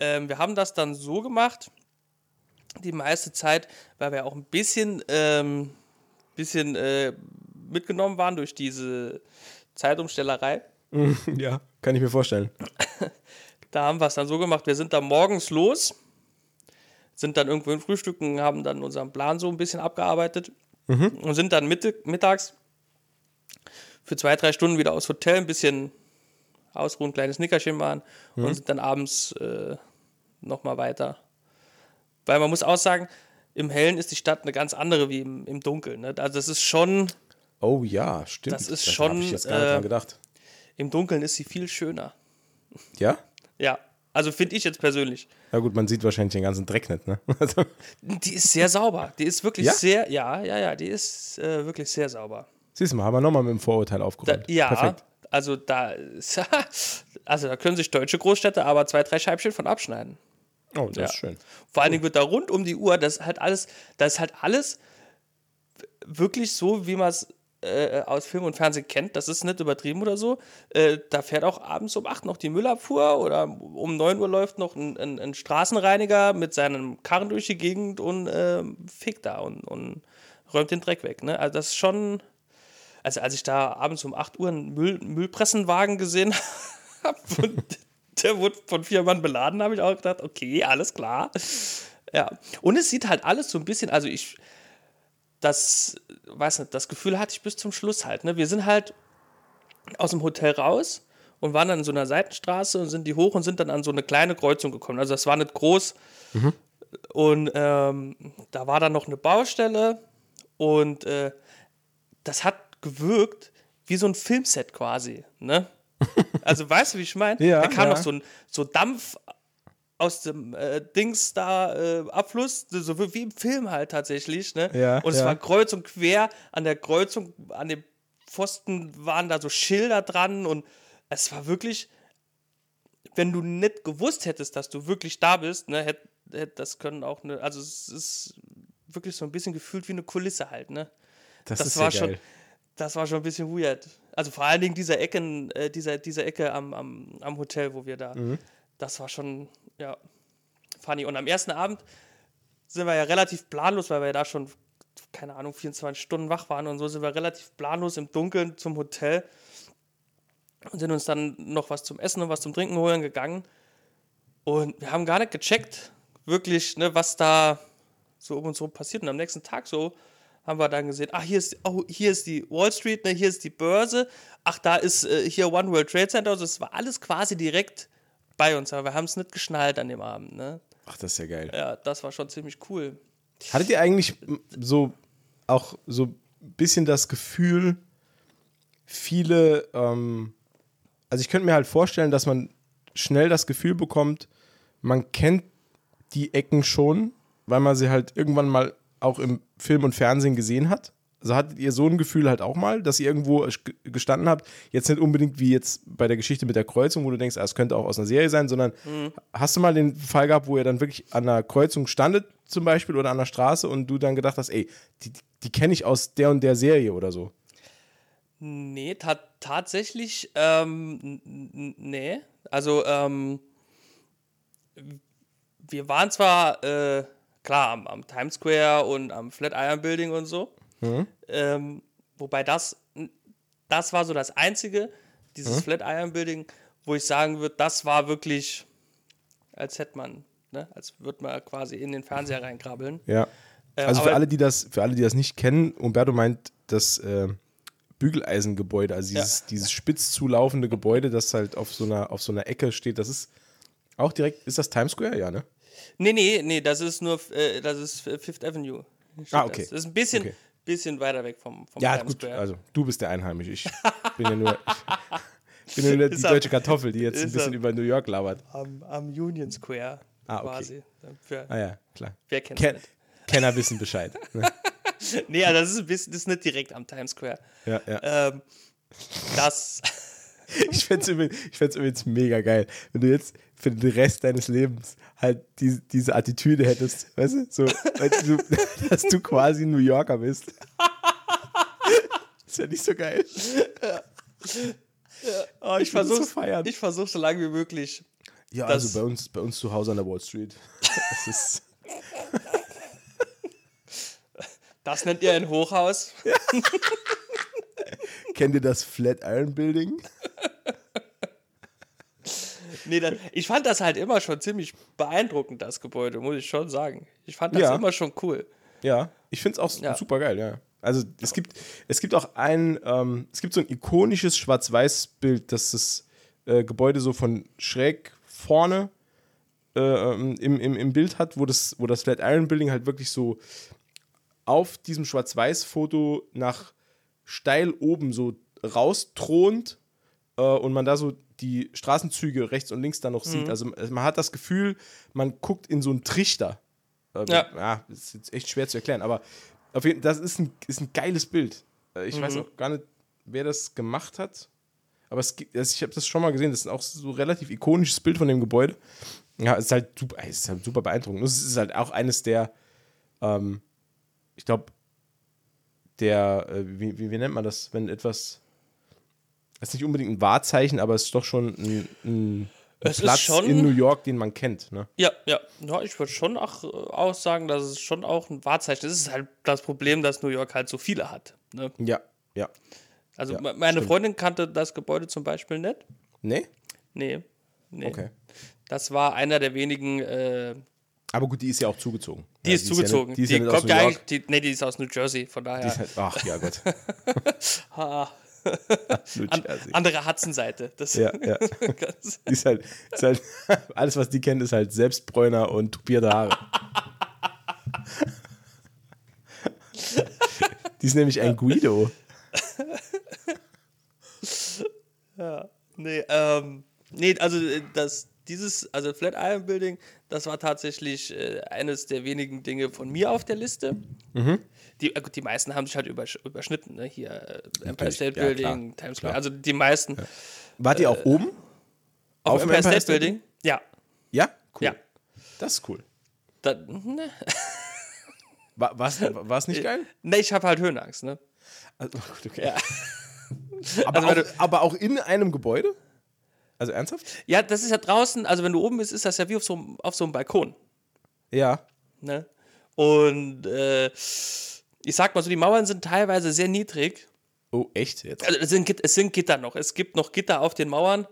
Ähm, wir haben das dann so gemacht, die meiste Zeit, weil wir auch ein bisschen, ähm, bisschen äh, mitgenommen waren durch diese Zeitumstellerei. *laughs* ja, kann ich mir vorstellen. *laughs* Da haben wir es dann so gemacht, wir sind da morgens los, sind dann irgendwo in Frühstücken, haben dann unseren Plan so ein bisschen abgearbeitet und sind dann Mitte, mittags für zwei, drei Stunden wieder aufs Hotel, ein bisschen ausruhen, kleines Nickerchen machen und sind dann abends äh, nochmal weiter. Weil man muss auch sagen, im Hellen ist die Stadt eine ganz andere wie im, im Dunkeln. Ne? Also das ist schon, Oh ja, stimmt. Das ist Da schon, hab ich jetzt gar nicht äh, dran gedacht. im Dunkeln ist sie viel schöner. Ja? Ja, also finde ich jetzt persönlich. Na gut, man sieht wahrscheinlich den ganzen Dreck nicht, ne? *laughs* Also, Die ist sehr sauber. Die ist wirklich Ja? sehr, ja, ja, ja, die ist äh, wirklich sehr sauber. siehst du mal, haben wir nochmal mit dem Vorurteil Da, aufgeräumt. ja, Perfekt. also da, *laughs* also da können sich deutsche Großstädte aber zwei, drei Scheibchen von abschneiden. Oh, das Ja. ist schön. Vor allen Dingen wird da rund um die Uhr, das ist halt alles, das ist halt alles wirklich so, wie man es äh, aus Film und Fernsehen kennt. Das ist nicht übertrieben oder so. Äh, da fährt auch abends um 8 noch die Müllabfuhr oder um 9 Uhr läuft noch ein, ein, ein Straßenreiniger mit seinem Karren durch die Gegend und ähm, fickt da und, und räumt den Dreck weg. Ne? Also das ist schon. Also als ich da abends um 8 Uhr einen Müll, Müllpressenwagen gesehen *laughs* habe und der wurde von vier Mann beladen, habe ich auch gedacht, okay, alles klar. Ja. Und es sieht halt alles so ein bisschen, also ich, das, weiß nicht, das Gefühl hatte ich bis zum Schluss halt. Ne? Wir sind halt aus dem Hotel raus und waren dann in so einer Seitenstraße und sind die hoch und sind dann an so eine kleine Kreuzung gekommen. Also das war nicht groß. Und ähm, da war dann noch eine Baustelle und äh, das hat gewirkt wie so ein Filmset quasi. Ne? Also weißt du, wie ich meine? *laughs* Ja, da kam ja. noch so ein so Dampf aus dem äh, Dings da äh, Abfluss, so wie im Film halt tatsächlich, ne? Ja, und es ja. war kreuz und quer an der Kreuzung, an dem Pfosten waren da so Schilder dran und es war wirklich, wenn du nicht gewusst hättest, dass du wirklich da bist, ne, hätte hätt das können auch eine, also es ist wirklich so ein bisschen gefühlt wie eine Kulisse halt, ne? Das, Das ist war schon, geil. Das war schon ein bisschen weird. Also vor allen Dingen dieser Ecken, äh, dieser, dieser Ecke am, am, am Hotel, wo wir da, Mhm. das war schon, ja, funny. Und am ersten Abend sind wir ja relativ planlos, weil wir ja da schon keine Ahnung, 24 Stunden wach waren und so sind wir relativ planlos im Dunkeln zum Hotel und sind uns dann noch was zum Essen und was zum Trinken holen gegangen. Und wir haben gar nicht gecheckt, wirklich, ne, was da so um uns herum passiert. Und am nächsten Tag so haben wir dann gesehen, ach, hier ist, oh, hier ist die Wall Street, ne, hier ist die Börse, ach, da ist äh, hier One World Trade Center. Also es war alles quasi direkt bei uns, aber wir haben es nicht geschnallt an dem Abend. Ne? Ach, das ist ja geil. Ja, das war schon ziemlich cool. Hattet ihr eigentlich so auch so ein bisschen das Gefühl, viele, ähm, also ich könnte mir halt vorstellen, dass man schnell das Gefühl bekommt, man kennt die Ecken schon, weil man sie halt irgendwann mal auch im Film und Fernsehen gesehen hat. Also hattet ihr so ein Gefühl halt auch mal, dass ihr irgendwo gestanden habt, jetzt nicht unbedingt wie jetzt bei der Geschichte mit der Kreuzung, wo du denkst, ah, es könnte auch aus einer Serie sein, sondern mhm. hast du mal den Fall gehabt, wo ihr dann wirklich an einer Kreuzung standet zum Beispiel oder an der Straße und du dann gedacht hast, ey, die, die kenne ich aus der und der Serie oder so? Nee, ta tatsächlich, ähm, nee. Also, ähm, wir waren zwar, äh, klar, am, am, Times Square und am Flatiron Building und so, mhm. ähm, wobei das, das war so das Einzige, dieses mhm. Flatiron Building, wo ich sagen würde, das war wirklich, als hätte man, ne, als würde man quasi in den Fernseher reinkrabbeln. Ja. Äh, also für alle, die das, für alle, die das nicht kennen, Umberto meint das äh, Bügeleisengebäude, also dieses, ja. dieses spitz zulaufende Gebäude, das halt auf so einer, auf so einer Ecke steht. Das ist auch direkt, ist das Times Square? Ja, ne? Nee, nee, nee, das ist nur, äh, das ist Fifth Avenue. Ah, okay. Das. das ist ein bisschen, okay. bisschen weiter weg vom, vom ja, Times gut, Square. Also du bist der Einheimische. Ich bin ja nur, *laughs* ich bin ja nur die deutsche Kartoffel, die jetzt ein bisschen über New York labert. Am, am Union Square ah, okay. quasi. Für, ah ja, klar. Wer kennt Ken Kenner wissen Bescheid. Ne? *laughs* nee, ja, das ist ein bisschen, das ist nicht direkt am Times Square. Ja, ja. Ähm, das. *laughs* ich fände es übrigens, übrigens mega geil, wenn du jetzt für den Rest deines Lebens halt die, diese Attitüde hättest, weißt du, so, du, *laughs* dass du quasi New Yorker bist. ist ja nicht so geil. Ja. Ja. Oh, ich, ich versuche feiern. Ich versuche so lange wie möglich. Ja, also bei uns, bei uns zu Hause an der Wall Street. Das ist. *laughs* Das nennt ihr ein Hochhaus? Ja. *laughs* Kennt ihr das Flatiron Building? Nee, dann, ich fand das halt immer schon ziemlich beeindruckend, das Gebäude, muss ich schon sagen. Ich fand das ja. immer schon cool. Ja, ich finde es auch ja. super geil, ja. Also es gibt, es gibt auch ein, ähm, es gibt so ein ikonisches Schwarz-Weiß-Bild, das das äh, Gebäude so von schräg vorne äh, ähm, im, im, im Bild hat, wo das, wo das Flatiron Building halt wirklich so auf diesem Schwarz-Weiß-Foto nach steil oben so rausthront äh, und man da so die Straßenzüge rechts und links da noch mhm. sieht. Also man hat das Gefühl, man guckt in so einen Trichter. Äh, ja. ja. ist jetzt echt schwer zu erklären, aber auf jeden, das ist ein, ist ein geiles Bild. Äh, ich mhm. weiß auch gar nicht, wer das gemacht hat. Aber es, ich habe das schon mal gesehen. Das ist auch so ein relativ ikonisches Bild von dem Gebäude. Ja, es ist halt super, es ist halt super beeindruckend. Es ist halt auch eines der ähm, ich glaube, der, äh, wie, wie, wie, nennt man das, wenn etwas, das ist nicht unbedingt ein Wahrzeichen, aber es ist doch schon ein, ein es Platz schon, in New York, den man kennt. Ne? Ja, ja, ja, ich würde schon auch, auch sagen, dass es schon auch ein Wahrzeichen ist. Es ist halt das Problem, dass New York halt so viele hat. Ne? Ja, ja. Also ja, meine stimmt. Freundin kannte das Gebäude zum Beispiel nicht. Nee? Nee. nee. Okay. Das war einer der wenigen äh, aber gut, die ist ja auch zugezogen. Die ja, ist die zugezogen. Ist ja, die, die kommt ja eigentlich, die, nee, die ist aus New Jersey, von daher. Halt, ach ja, Gott. *laughs* An, andere Hudson-Seite. Ja, *laughs* ja. ist halt, ist halt, *laughs* alles, was die kennt, ist halt Selbstbräuner und tupierte Haare. *laughs* die ist nämlich ein Guido. ja, nee, ähm, nee, also äh, das, dieses, also Flatiron Building, das war tatsächlich äh, eines der wenigen Dinge von mir auf der Liste. Mhm. Die, äh, die meisten haben sich halt übersch überschnitten, ne? Hier äh, Empire State ja, Building, Times Square, also die meisten. Ja. Wart ihr auch oben? Auf, auf Empire, Empire, State, Building? Ja. Ja? Cool. Ja. Das ist cool. Da, ne. *laughs* War es nicht geil? Ne, ich habe halt Höhenangst, ne? Also, *laughs* gut, okay. Ja. aber, *laughs* also, auch, aber auch in einem Gebäude? Also ernsthaft? Ja, das ist ja draußen, also wenn du oben bist, ist das ja wie auf so, auf so einem Balkon. Ja. Ne? Und äh, Ich sag mal so, die Mauern sind teilweise sehr niedrig. Oh, echt jetzt? Also es sind, es sind Gitter noch. Es gibt noch Gitter auf den Mauern.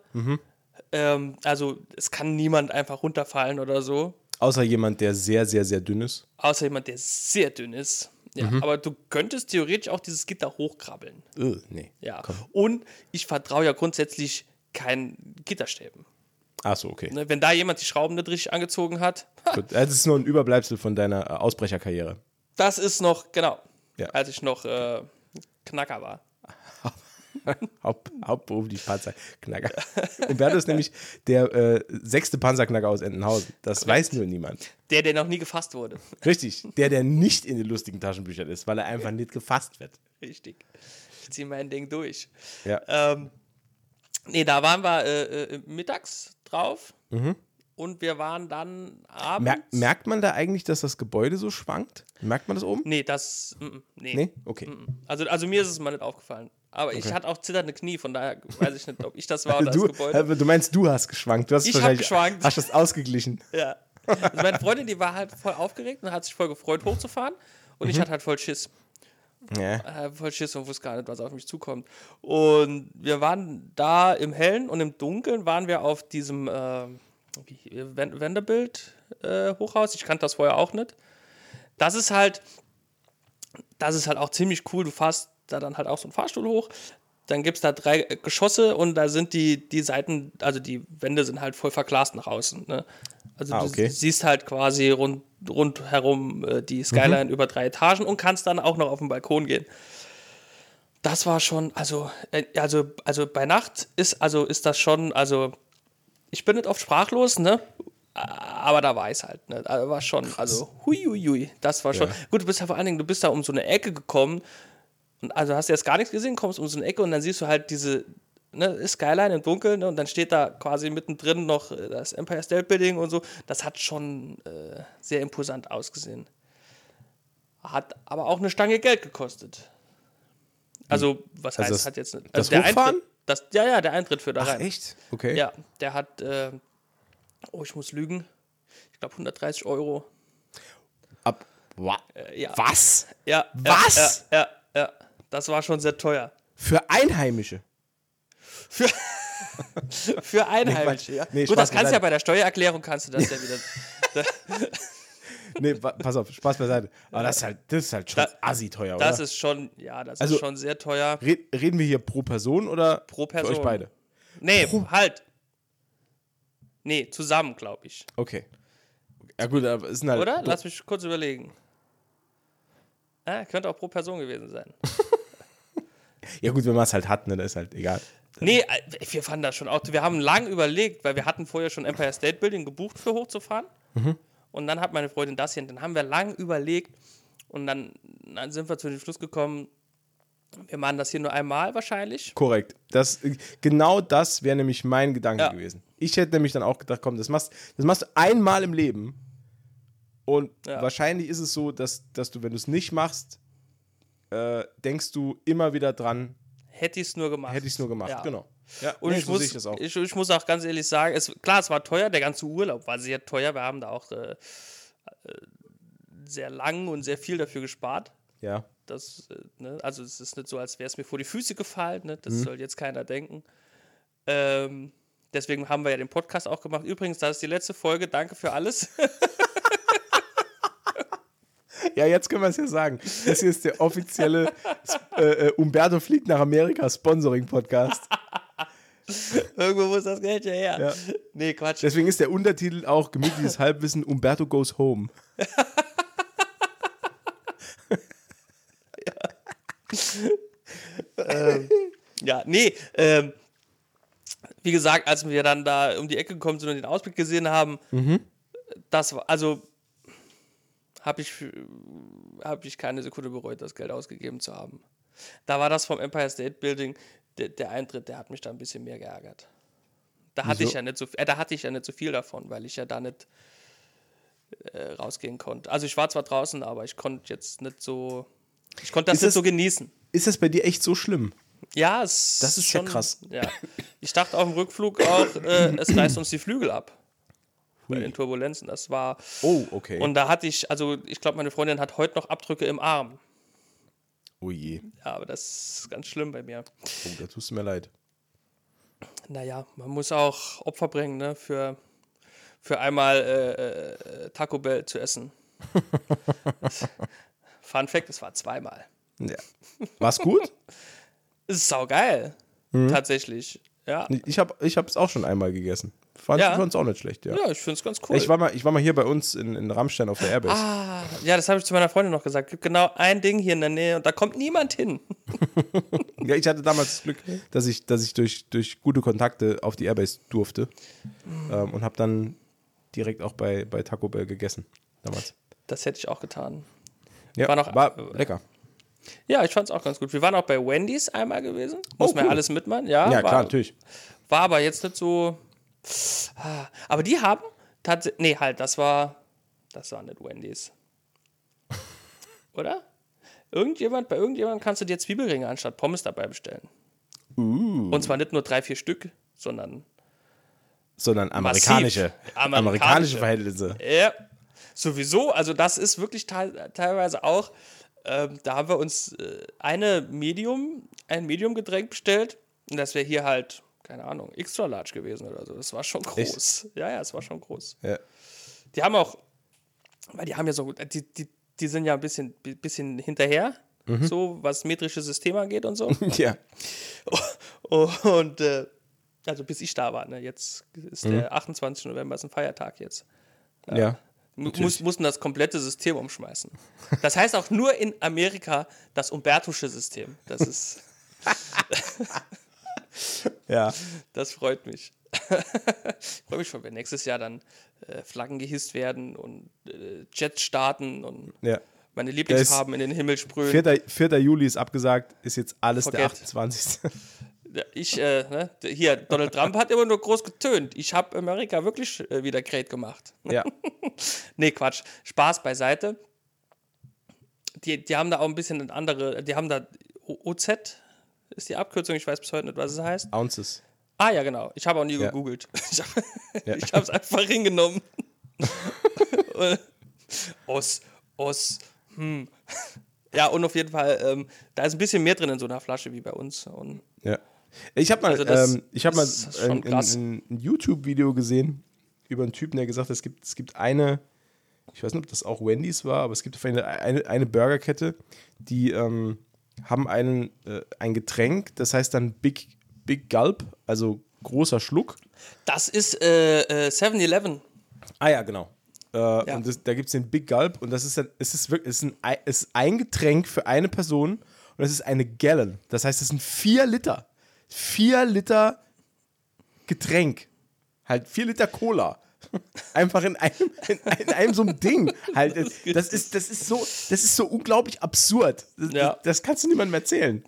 Ähm, also es kann niemand einfach runterfallen oder so. Außer jemand, der sehr, sehr, sehr dünn ist. Außer jemand, der sehr dünn ist. Ja, aber du könntest theoretisch auch dieses Gitter hochkrabbeln. Äh, nee. Ja. Komm. Und ich vertraue ja grundsätzlich keinen Gitterstäben. Ach so, okay. Ne, wenn da jemand die Schrauben nicht richtig angezogen hat, Gut. Das ist nur ein Überbleibsel von deiner äh, Ausbrecherkarriere. Das ist noch, genau, Ja. als ich noch äh, Knacker war. *laughs* Haupt, hauptberuflich Panzerknacker. Umberto ist nämlich der äh, sechste Panzerknacker aus Entenhausen. Das weiß nur niemand. Der, der noch nie gefasst wurde. Richtig. Der, der nicht in den lustigen Taschenbüchern ist, weil er einfach nicht gefasst wird. Richtig. Ich ziehe mein Ding durch. Ja. Ähm, nee, da waren wir äh, äh, mittags drauf. Mhm. Und wir waren dann abends. Mer merkt man da eigentlich, dass das Gebäude so schwankt? Merkt man das oben? nee, das. Mm, nee. Nee? Okay. Also, also mir ist es mal nicht aufgefallen. Aber ich hatte auch zitternde Knie, von daher weiß ich nicht, ob ich das war oder *laughs* Du, das Gebäude. äh, du meinst, du hast geschwankt. Du hast Ich hab wahrscheinlich- geschwankt. Hast das ausgeglichen. *laughs* Ja. Also meine Freundin, die war halt voll aufgeregt und hat sich voll gefreut, hochzufahren. Und Mhm. ich hatte halt voll Schiss. Ja. Äh, voll Schiss und wusste gar nicht, was auf mich zukommt. Und wir waren da im Hellen und im Dunkeln waren wir auf diesem äh, Wendebild äh, Hochhaus. Ich kannte das vorher auch nicht. Das ist halt, das ist halt auch ziemlich cool. Du fährst da dann halt auch so einen Fahrstuhl hoch. Dann gibt es da drei Geschosse und da sind die, die Seiten, also die Wände sind halt voll verglast nach außen. Ne? Also Ah, du okay. siehst halt quasi rund, rundherum äh, die Skyline über drei Etagen und kannst dann auch noch auf den Balkon gehen. Das war schon, also, äh, also, also bei Nacht ist, also ist das schon, also ich bin nicht oft sprachlos, ne? Aber da war ich halt, ne? Da war schon, also hui, hui, hui, das war schon. Ja. Gut, du bist ja vor allen Dingen, du bist da um so eine Ecke gekommen und also hast du jetzt gar nichts gesehen, kommst um so eine Ecke und dann siehst du halt diese ne, Skyline im Dunkeln ne, und dann steht da quasi mittendrin noch äh, das Empire State Building und so. Das hat schon äh, sehr imposant ausgesehen. Hat aber auch eine Stange Geld gekostet. Also, was Also heißt, das- hat jetzt nicht. das der Hochfahren? Eintritt, das, ja, ja, der Eintritt für da Ach, rein. echt? Okay. Ja, der hat, äh, oh, ich muss lügen. Ich glaube 130 Euro. Ab, wa Äh, ja. Was? Ja. Was? Ja, ja, ja. Das war schon sehr teuer. Für Einheimische? Für, *laughs* für *laughs* Einheimische, ja. Nee, Gut, Spaß das kannst du ja bei der Steuererklärung kannst du das ja wieder. *laughs* Nee, pass auf, Spaß beiseite. Aber das ist halt, das ist halt schon Da- assi teuer, Das oder? ist schon, ja, das Also- ist schon sehr teuer. Red, reden wir hier pro Person oder Pro für Person. euch beide? Nee, halt. Nee, zusammen, glaube ich. Okay. Ja gut, aber sind halt... Oder? Lass mich kurz überlegen. Ah, könnte auch pro Person gewesen sein. *laughs* Ja gut, wenn man es halt hat, ne, dann ist halt egal. Nee, äh, wir fanden das schon auch. Wir haben lang überlegt, weil wir hatten vorher schon Empire State Building gebucht für hochzufahren. Und dann hat meine Freundin das hier. Und dann haben wir lang überlegt. Und dann, dann sind wir zu dem Schluss gekommen, wir machen das hier nur einmal wahrscheinlich. Korrekt. Das, genau das wäre nämlich mein Gedanke Ja. gewesen. Ich hätte nämlich dann auch gedacht, komm, das machst, das machst du einmal im Leben. Und Ja. wahrscheinlich ist es so, dass, dass du, wenn du es nicht machst, äh, denkst du immer wieder dran, Hätte ich es nur gemacht. hätte ich es nur gemacht. Ja. Genau. Ja, Und nee, ich, so muss, ich. Ich, muss auch ganz ehrlich sagen, es, klar, es war teuer, der ganze Urlaub war sehr teuer. Wir haben da auch äh, äh, sehr lang und sehr viel dafür gespart. ja. Das, äh, ne, also es ist nicht so, als wäre es mir vor die Füße gefallen. Ne? Mhm. Das soll jetzt keiner denken. Ähm, deswegen haben wir ja den Podcast auch gemacht. Übrigens, das ist die letzte Folge. Danke für alles. *laughs* ja, jetzt können wir es ja sagen. Das hier ist der offizielle *laughs* äh, äh, Umberto fliegt nach Amerika Sponsoring-Podcast. *laughs* Irgendwo muss das Geld ja her. Ja. Nee, Quatsch. Deswegen ist der Untertitel auch gemütliches Halbwissen Umberto goes home. *laughs* Ja, nee. Ähm, wie gesagt, als wir dann da um die Ecke gekommen sind und den Ausblick gesehen haben, das war, also habe ich, hab ich keine Sekunde bereut, das Geld ausgegeben zu haben. Da war das vom Empire State Building, der, der Eintritt, der hat mich da ein bisschen mehr geärgert. Da hatte Wieso? ich ja nicht so, äh, da hatte ich ja nicht so viel davon, weil ich ja da nicht äh, rausgehen konnte. Also ich war zwar draußen, aber ich konnte jetzt nicht so, ich konnte das Ist nicht das- so genießen. Ist das bei dir echt so schlimm? Ja, es Das ist ja krass. Ja. Ich dachte auf dem Rückflug auch, äh, es reißt uns die Flügel ab. Bei den Turbulenzen. Das war. Oh, okay. Und da hatte ich, also ich glaube, meine Freundin hat heute noch Abdrücke im Arm. Oh je. Ja, aber das ist ganz schlimm bei mir. Oh, da tust du mir leid. Naja, man muss auch Opfer bringen, ne? Für, für einmal äh, äh, Taco Bell zu essen. *laughs* Fun Fact, es war zweimal. Ja. War's gut? *laughs* Ist saugeil. Mhm. Tatsächlich. Ja. Ich habe es ich hab's auch schon einmal gegessen. Fand Ja. es auch nicht schlecht, ja. Ja, ich finde es ganz cool. Ich, war mal, ich war mal hier bei uns in, in Rammstein auf der Airbase. ah, ja, das habe ich zu meiner Freundin noch gesagt. Gibt genau ein Ding hier in der Nähe und da kommt niemand hin. *laughs* Ja, ich hatte damals das Glück, dass ich, dass ich durch, durch gute Kontakte auf die Airbase durfte ähm, und habe dann direkt auch bei, bei Taco Bell gegessen. Damals. Das hätte ich auch getan. Ja, War noch- war lecker. Ja, ich fand es auch ganz gut. Wir waren auch bei Wendy's einmal gewesen. Muss Oh, man cool. alles mitmachen. Ja, Ja, war, klar, natürlich. War aber jetzt nicht so. Ah, Aber die haben tatsächlich. Nee, halt, das war. Das war nicht Wendy's. *laughs* Oder? Irgendjemand, bei irgendjemandem kannst du dir Zwiebelringe anstatt Pommes dabei bestellen. Uh. Und zwar nicht nur drei, vier Stück, sondern. Sondern amerikanische, Amerikanische. amerikanische Verhältnisse. Ja, sowieso. Also, das ist wirklich teil, teilweise auch. Ähm, da haben wir uns äh, eine Medium, ein Medium-Getränk bestellt. Und das wäre hier halt, keine Ahnung, extra large gewesen oder so. Das war schon groß. Ja, ja, es war schon groß. Ja. Die haben auch, weil die haben ja so, die, die, die sind ja ein bisschen, bisschen hinterher, so was metrische Systeme angeht und so. *laughs* ja. Und äh, also bis ich da war, ne? Jetzt ist der 28. November, ist ein Feiertag jetzt. ja. Mu- Muss, mussten das komplette System umschmeißen. Das heißt auch nur in Amerika das Umbertusche System. Das ist, *laughs* *laughs* Ja. das freut mich. ich freue mich schon, wenn nächstes Jahr dann äh, Flaggen gehisst werden und äh, Jets starten und ja. meine Lieblingsfarben in den Himmel sprühen. 4. 4. Juli ist abgesagt, ist jetzt alles der Forget. 28. Ja, Ich, äh, ne, hier, Donald Trump hat immer nur groß getönt. Ich habe Amerika wirklich äh, wieder great gemacht. ja. *laughs* Nee, Quatsch. Spaß beiseite. Die, die haben da auch ein bisschen andere, die haben da OZ ist die Abkürzung, ich weiß bis heute nicht, was es heißt. Ounces. Ah ja, genau. Ich habe auch nie Ja. gegoogelt. *laughs* Ich habe Ja. es einfach hingenommen. *laughs* Os, Os, hm. Ja, und auf jeden Fall, ähm, da ist ein bisschen mehr drin in so einer Flasche wie bei uns. Und Ja. Ich habe mal, Also ähm, ich hab mal ein, ein, ein YouTube-Video gesehen über einen Typen, der gesagt hat, es gibt, es gibt eine, ich weiß nicht, ob das auch Wendy's war, aber es gibt eine, eine, eine Burgerkette, die ähm, haben einen, äh, ein Getränk, das heißt dann Big, Big Gulp, also großer Schluck. das ist äh, äh, 7-Eleven. Ah ja, genau. Äh, Und das, da gibt es den Big Gulp und das ist, dann, es ist wirklich, es ist, ein, Ei- es ist ein Getränk für eine Person und das ist eine Gallon. Das heißt, es sind vier Liter. Vier Liter Getränk. Halt vier Liter Cola. Einfach in einem, in, in einem so einem Ding. Halt, das, das, ist, das, ist so, das ist so unglaublich absurd. Das, Ja. das kannst du niemandem erzählen.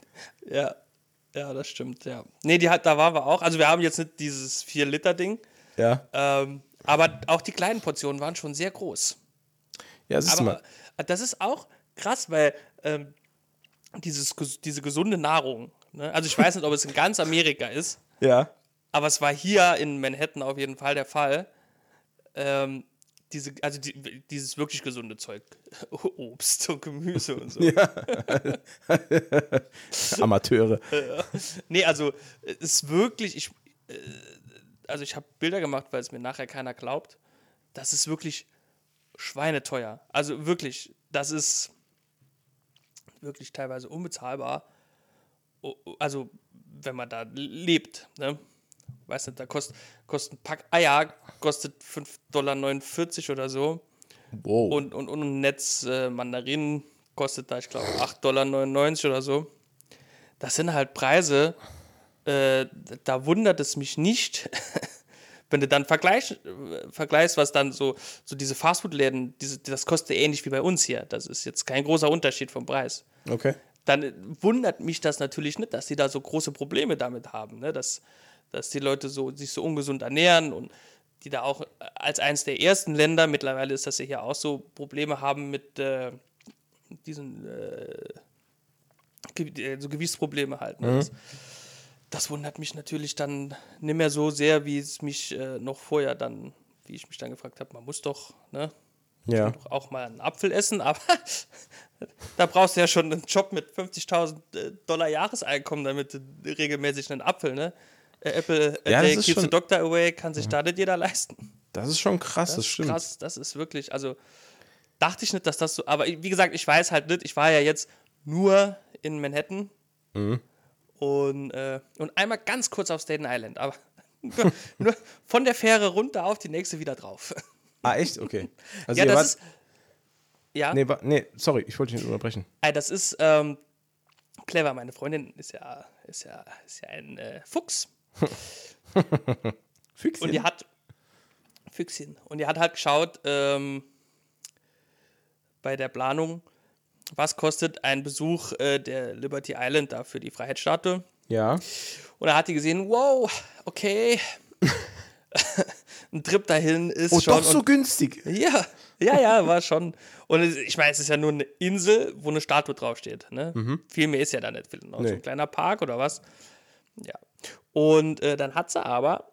Ja, ja, das stimmt, ja. Nee, die hat, da waren wir auch. Also wir haben jetzt nicht dieses 4-Liter-Ding, Ja. ähm, aber auch die kleinen Portionen waren schon sehr groß. Ja, siehst Aber mal. das ist auch krass, weil ähm, dieses, diese gesunde Nahrung, ne? also ich weiß nicht, ob es in ganz Amerika ist, Ja. aber es war hier in Manhattan auf jeden Fall der Fall. Ähm, diese, also die, dieses wirklich gesunde Zeug. *laughs* Obst und Gemüse und so. *laughs* *laughs* Amateure. Nee, also es ist wirklich, ich, äh, also ich habe Bilder gemacht, weil es mir nachher keiner glaubt. Das ist wirklich schweineteuer. Also wirklich, das ist wirklich teilweise unbezahlbar. Also wenn man da lebt, ne? Weiß nicht, da kostet, kostet ein Pack Eier, kostet 5,49 Dollar oder so. Wow. Und, und, und ein Netz äh, Mandarinen kostet da, ich glaube, 8,99 Dollar oder so. Das sind halt Preise, äh, da wundert es mich nicht, *laughs* wenn du dann vergleich, äh, vergleichst, was dann so, so diese Fastfood-Läden, diese, das kostet ähnlich wie bei uns hier. Das ist jetzt kein großer Unterschied vom Preis. Okay. Dann wundert mich das natürlich nicht, dass die da so große Probleme damit haben, ne? dass, dass die Leute so, sich so ungesund ernähren und die da auch als eines der ersten Länder, mittlerweile ist das ja hier auch so, Probleme haben mit äh, diesen äh, äh, so Gewichtsprobleme halt. Ne? Das, das wundert mich natürlich dann nicht mehr so sehr, wie es mich äh, noch vorher dann, wie ich mich dann gefragt habe, man muss doch, ne? Ja. Doch auch mal einen Apfel essen, aber *laughs* da brauchst du ja schon einen Job mit 50.000 äh, Dollar Jahreseinkommen, damit du regelmäßig einen Apfel, ne? Äh, Apple a Ja, day keeps the doctor away, kann sich da nicht jeder leisten. Das ist schon krass, das, Das, ist stimmt. krass, das ist wirklich, also dachte ich nicht, dass das so, aber wie gesagt, ich weiß halt nicht, ich war ja jetzt nur in Manhattan Mhm. und, äh, und einmal ganz kurz auf Staten Island, aber *laughs* nur, nur von der Fähre runter auf die nächste wieder drauf. Ah, echt? Okay. *laughs* Also ja, das wart- ist, ja, Nee, nee, sorry, ich wollte dich nicht unterbrechen. äh, das ist ähm, clever. Meine Freundin ist ja, ist ja, ist ja ein äh, Fuchs *laughs* Füchschen. und die hat Füchschen und die hat halt geschaut ähm, bei der Planung, was kostet ein Besuch äh, der Liberty Island da für die Freiheitsstatue. ja. Und da hat die gesehen, wow, okay, *laughs* ein Trip dahin ist Oh, schon doch so und, günstig. ja, ja, ja, war schon. Und ich meine, es ist ja nur eine Insel, wo eine Statue draufsteht. Ne? Viel mehr ist ja da nicht. Noch so Nee. ein kleiner Park oder was. Ja. Und äh, dann hat sie aber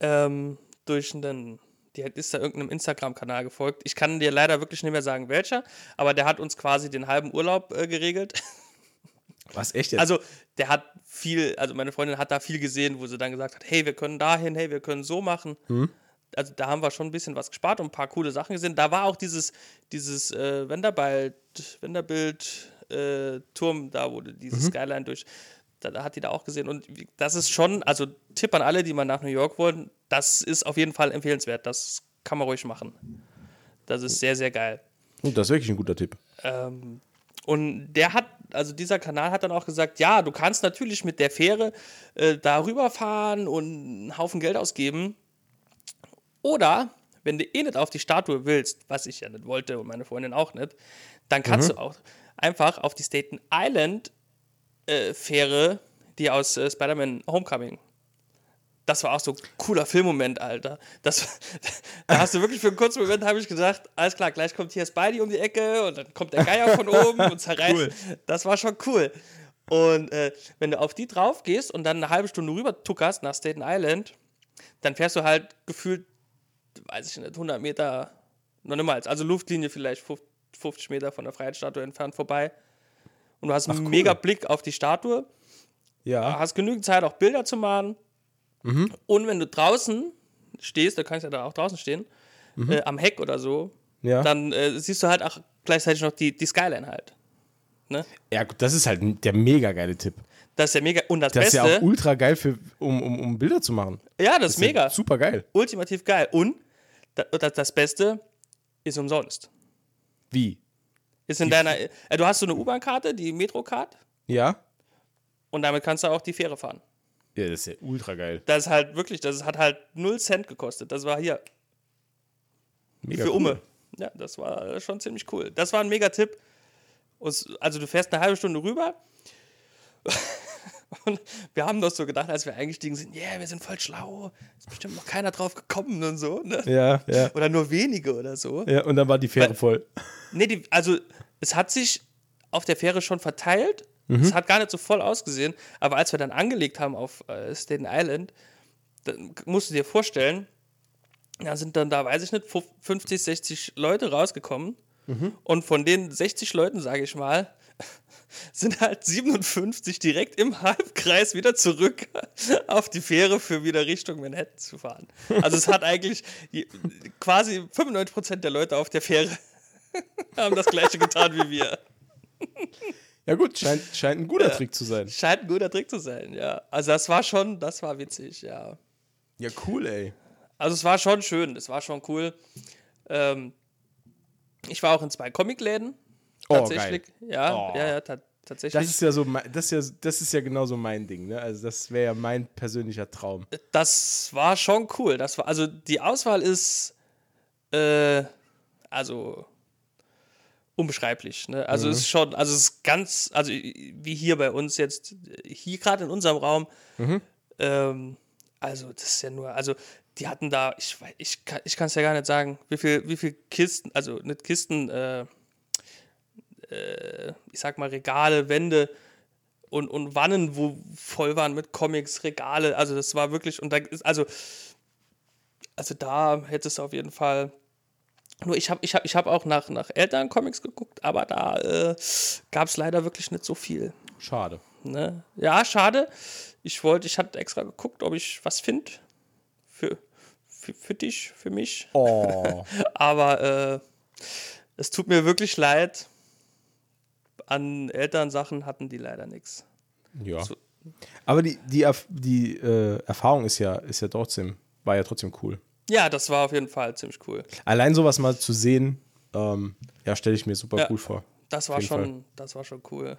ähm, durch einen, die ist da irgendeinem Instagram-Kanal gefolgt. Ich kann dir leider wirklich nicht mehr sagen, welcher, aber der hat uns quasi den halben Urlaub äh, geregelt. *laughs* Was, echt jetzt? Also, der hat viel, also meine Freundin hat da viel gesehen, wo sie dann gesagt hat, hey, wir können dahin, hey, wir können so machen. Also da haben wir schon ein bisschen was gespart und ein paar coole Sachen gesehen. Da war auch dieses, dieses äh, Wenderbald, Wenderbild äh, Turm da, wo du dieses Skyline durch, da, hat die da auch gesehen. Und das ist schon, also Tipp an alle, die mal nach New York wollen, das ist auf jeden Fall empfehlenswert. Das kann man ruhig machen. Das ist sehr, sehr geil. Oh, das ist wirklich ein guter Tipp. Ähm, und der hat, also dieser Kanal hat dann auch gesagt, ja, du kannst natürlich mit der Fähre äh, da rüberfahren und einen Haufen Geld ausgeben. Oder, wenn du eh nicht auf die Statue willst, was ich ja nicht wollte und meine Freundin auch nicht, dann kannst du auch einfach auf die Staten Island äh, Fähre, die aus äh, Spider-Man Homecoming. Das war auch so ein cooler Filmmoment, Alter. Das, *laughs* da hast du wirklich für einen kurzen Moment, habe ich gedacht, alles klar, gleich kommt hier Spidey um die Ecke und dann kommt der Geier von oben *laughs* und zerreißt. Cool. Das war schon cool. Und äh, wenn du auf die drauf gehst und dann eine halbe Stunde rüber tuckerst nach Staten Island, dann fährst du halt gefühlt, weiß ich nicht, 100 Meter, noch niemals, also Luftlinie vielleicht 50 Meter von der Freiheitsstatue entfernt vorbei. Und du hast einen cool. mega Blick auf die Statue Ja. hast genügend Zeit, auch Bilder zu machen. Mhm. Und wenn du draußen stehst, da kannst du ja da auch draußen stehen, äh, am Heck oder so, Mhm. Ja. dann äh, siehst du halt auch gleichzeitig noch die, die Skyline halt. Ne? ja, gut, das ist halt der mega geile Tipp. Das ist ja mega. Und das, Das ist Beste, ja auch ultra geil, für, um, um, um Bilder zu machen. ja, das ist ja mega. Super geil. Ultimativ geil. Und da, das, das Beste ist umsonst. Wie? Ist in deiner, äh, du hast so eine U-Bahn-Karte, die Metro-Card, Ja? und damit kannst du auch die Fähre fahren. Ja, das ist ja ultra geil. Das ist halt wirklich, das hat halt 0 Cent gekostet. Das war hier Mega für cool. Umme. Ja, das war schon ziemlich cool. Das war ein Mega-Tipp. Und- Also du fährst eine halbe Stunde rüber. Und wir haben doch so gedacht, als wir eingestiegen sind, ja, yeah, wir sind voll schlau. Ist bestimmt noch keiner drauf gekommen und so. Ne? Ja, ja. Oder nur wenige oder so. Ja, und dann war die Fähre Weil- voll. Nee, die, also es hat sich auf der Fähre schon verteilt. Es hat gar nicht so voll ausgesehen. Aber als wir dann angelegt haben auf äh, Staten Island, dann musst du dir vorstellen, da sind dann da, weiß ich nicht, 50, 60 Leute rausgekommen. Und von den 60 Leuten, sage ich mal, sind halt 57 direkt im Halbkreis wieder zurück auf die Fähre für wieder Richtung Manhattan zu fahren. Also es hat eigentlich quasi 95% der Leute auf der Fähre *laughs* haben das gleiche getan wie wir. Ja, gut, scheint, scheint ein guter Trick zu sein. Scheint ein guter Trick zu sein, ja. Also das war schon, das war witzig, ja. Ja, cool, ey. Also es war schon schön, es war schon cool. Ähm, ich war auch in zwei Comicläden. Oh, Tatsächlich. geil. Ja, Oh. ja, ja, ta tatsächlich. Das ist ja so, mein- das ist ja, das ist ja genauso mein Ding, ne? Also das wäre ja mein persönlicher Traum. das war schon cool. Das war, also die Auswahl ist äh, also unbeschreiblich. Ne? Also es ist schon, also es ist ganz, also wie hier bei uns jetzt, hier gerade in unserem Raum, ähm, also das ist ja nur, also die hatten da, ich weiß, ich kann ich es ja gar nicht sagen, wie viel, wie viel Kisten, also nicht Kisten, äh, äh, ich sag mal Regale, Wände und, und Wannen, wo voll waren mit Comics, Regale, also das war wirklich, und da ist, also, also da hättest du auf jeden Fall Nur ich habe ich hab, ich hab auch nach, nach älteren Comics geguckt, aber da äh, gab es leider wirklich nicht so viel. Schade. Ne? Ja, schade. Ich wollte, ich hatte extra geguckt, ob ich was finde für, für, für dich, für mich. Oh. *laughs* Aber äh, es tut mir wirklich leid. An Elternsachen hatten die leider nichts. Ja. So- Aber die, die, Erf- die äh, Erfahrung ist ja, ist ja trotzdem, war ja trotzdem cool. Ja, das war auf jeden Fall ziemlich cool. Allein sowas mal zu sehen, ähm, ja, stelle ich mir super Ja. cool vor. Das war schon, das war schon cool.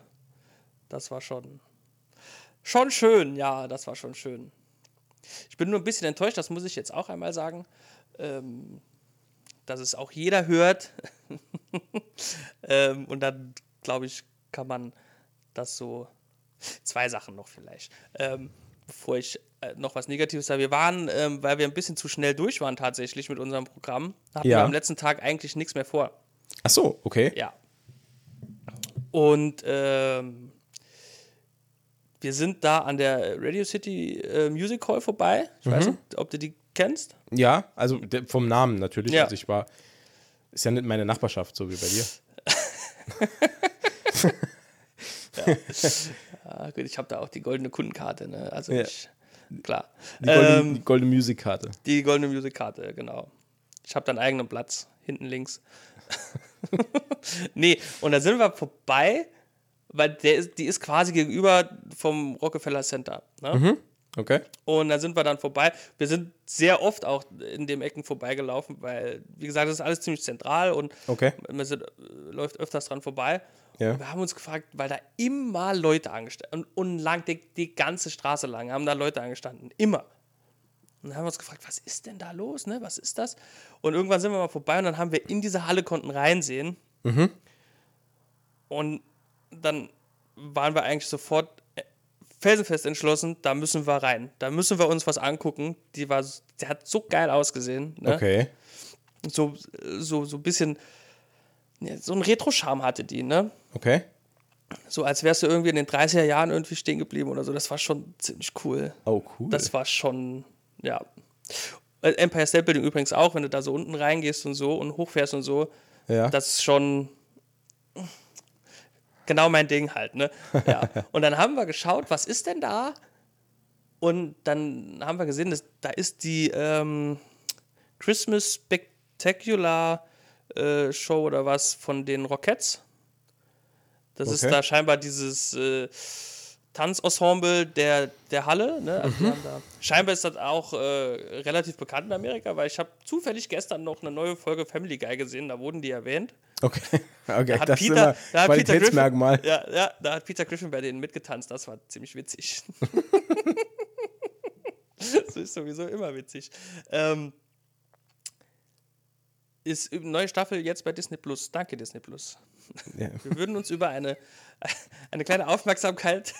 Das war schon, schon schön, ja, das war schon schön. Ich bin nur ein bisschen enttäuscht, das muss ich jetzt auch einmal sagen, ähm, dass es auch jeder hört. *laughs* ähm, und dann, glaube ich, kann man das so. *laughs* Zwei Sachen noch vielleicht. Ähm, bevor ich äh, noch was Negatives sage. Wir waren, ähm, weil wir ein bisschen zu schnell durch waren tatsächlich mit unserem Programm, hatten Ja. wir am letzten Tag eigentlich nichts mehr vor. Ach so, okay. Ja. Und ähm, wir sind da an der Radio City äh, Music Hall vorbei. Ich weiß Mhm. nicht, ob du die kennst. Ja, also vom Namen natürlich. Ja. Also ich war, ist ja nicht meine Nachbarschaft, so wie bei dir. Ah, gut, ich habe da auch die goldene Kundenkarte. Ne? Also Ja. ich, klar. Die goldene, Ähm, die goldene Musikkarte. die goldene Musikkarte, genau. Ich habe da einen eigenen Platz, hinten links. *laughs* nee, und da sind wir vorbei, weil der ist, die ist quasi gegenüber vom Rockefeller Center. Ne? Okay. Und da sind wir dann vorbei. Wir sind sehr oft auch in dem Ecken vorbeigelaufen, weil, wie gesagt, das ist alles ziemlich zentral und Okay. man sind, äh, läuft öfters dran vorbei. Ja. Wir haben uns gefragt, weil da immer Leute angestanden und, und lang die, die ganze Straße lang haben da Leute angestanden. Immer. Und dann haben wir uns gefragt, was ist denn da los? Ne? Was ist das? Und irgendwann sind wir mal vorbei und dann haben wir in diese Halle konnten reinsehen. Und dann waren wir eigentlich sofort felsenfest entschlossen, da müssen wir rein. Da müssen wir uns was angucken. Die war, die hat so geil ausgesehen. Ne? Okay. So, so, so ein bisschen, so ein Retro-Charme hatte die, ne? Okay. So als wärst du irgendwie in den 30er Jahren irgendwie stehen geblieben oder so. Das war schon ziemlich cool. Oh, cool. Das war schon, ja. Äh, Empire State Building übrigens auch, wenn du da so unten reingehst und so und hochfährst und so. ja. Das ist schon genau mein Ding halt, ne? Ja. *laughs* Und dann haben wir geschaut, was ist denn da? Und dann haben wir gesehen, dass, da ist die ähm, Christmas Spectacular äh, Show oder was von den Rockettes. Das ist Okay. da scheinbar dieses äh, Tanzensemble der, der Halle. Ne? Also da, scheinbar ist das auch äh, relativ bekannt in Amerika, weil ich habe zufällig gestern noch eine neue Folge Family Guy gesehen, da wurden die erwähnt. okay. *laughs* Okay. hat Das Peter- ist da hat Peter Qualitätsmerkmal. Ja, ja, da hat Peter Griffin bei denen mitgetanzt, das war ziemlich witzig. *laughs* *laughs* das ist sowieso immer witzig. Ähm, ist neue Staffel jetzt bei Disney Plus. Danke, Disney Plus. Ja. *laughs* Wir würden uns über eine, *laughs* eine kleine Aufmerksamkeit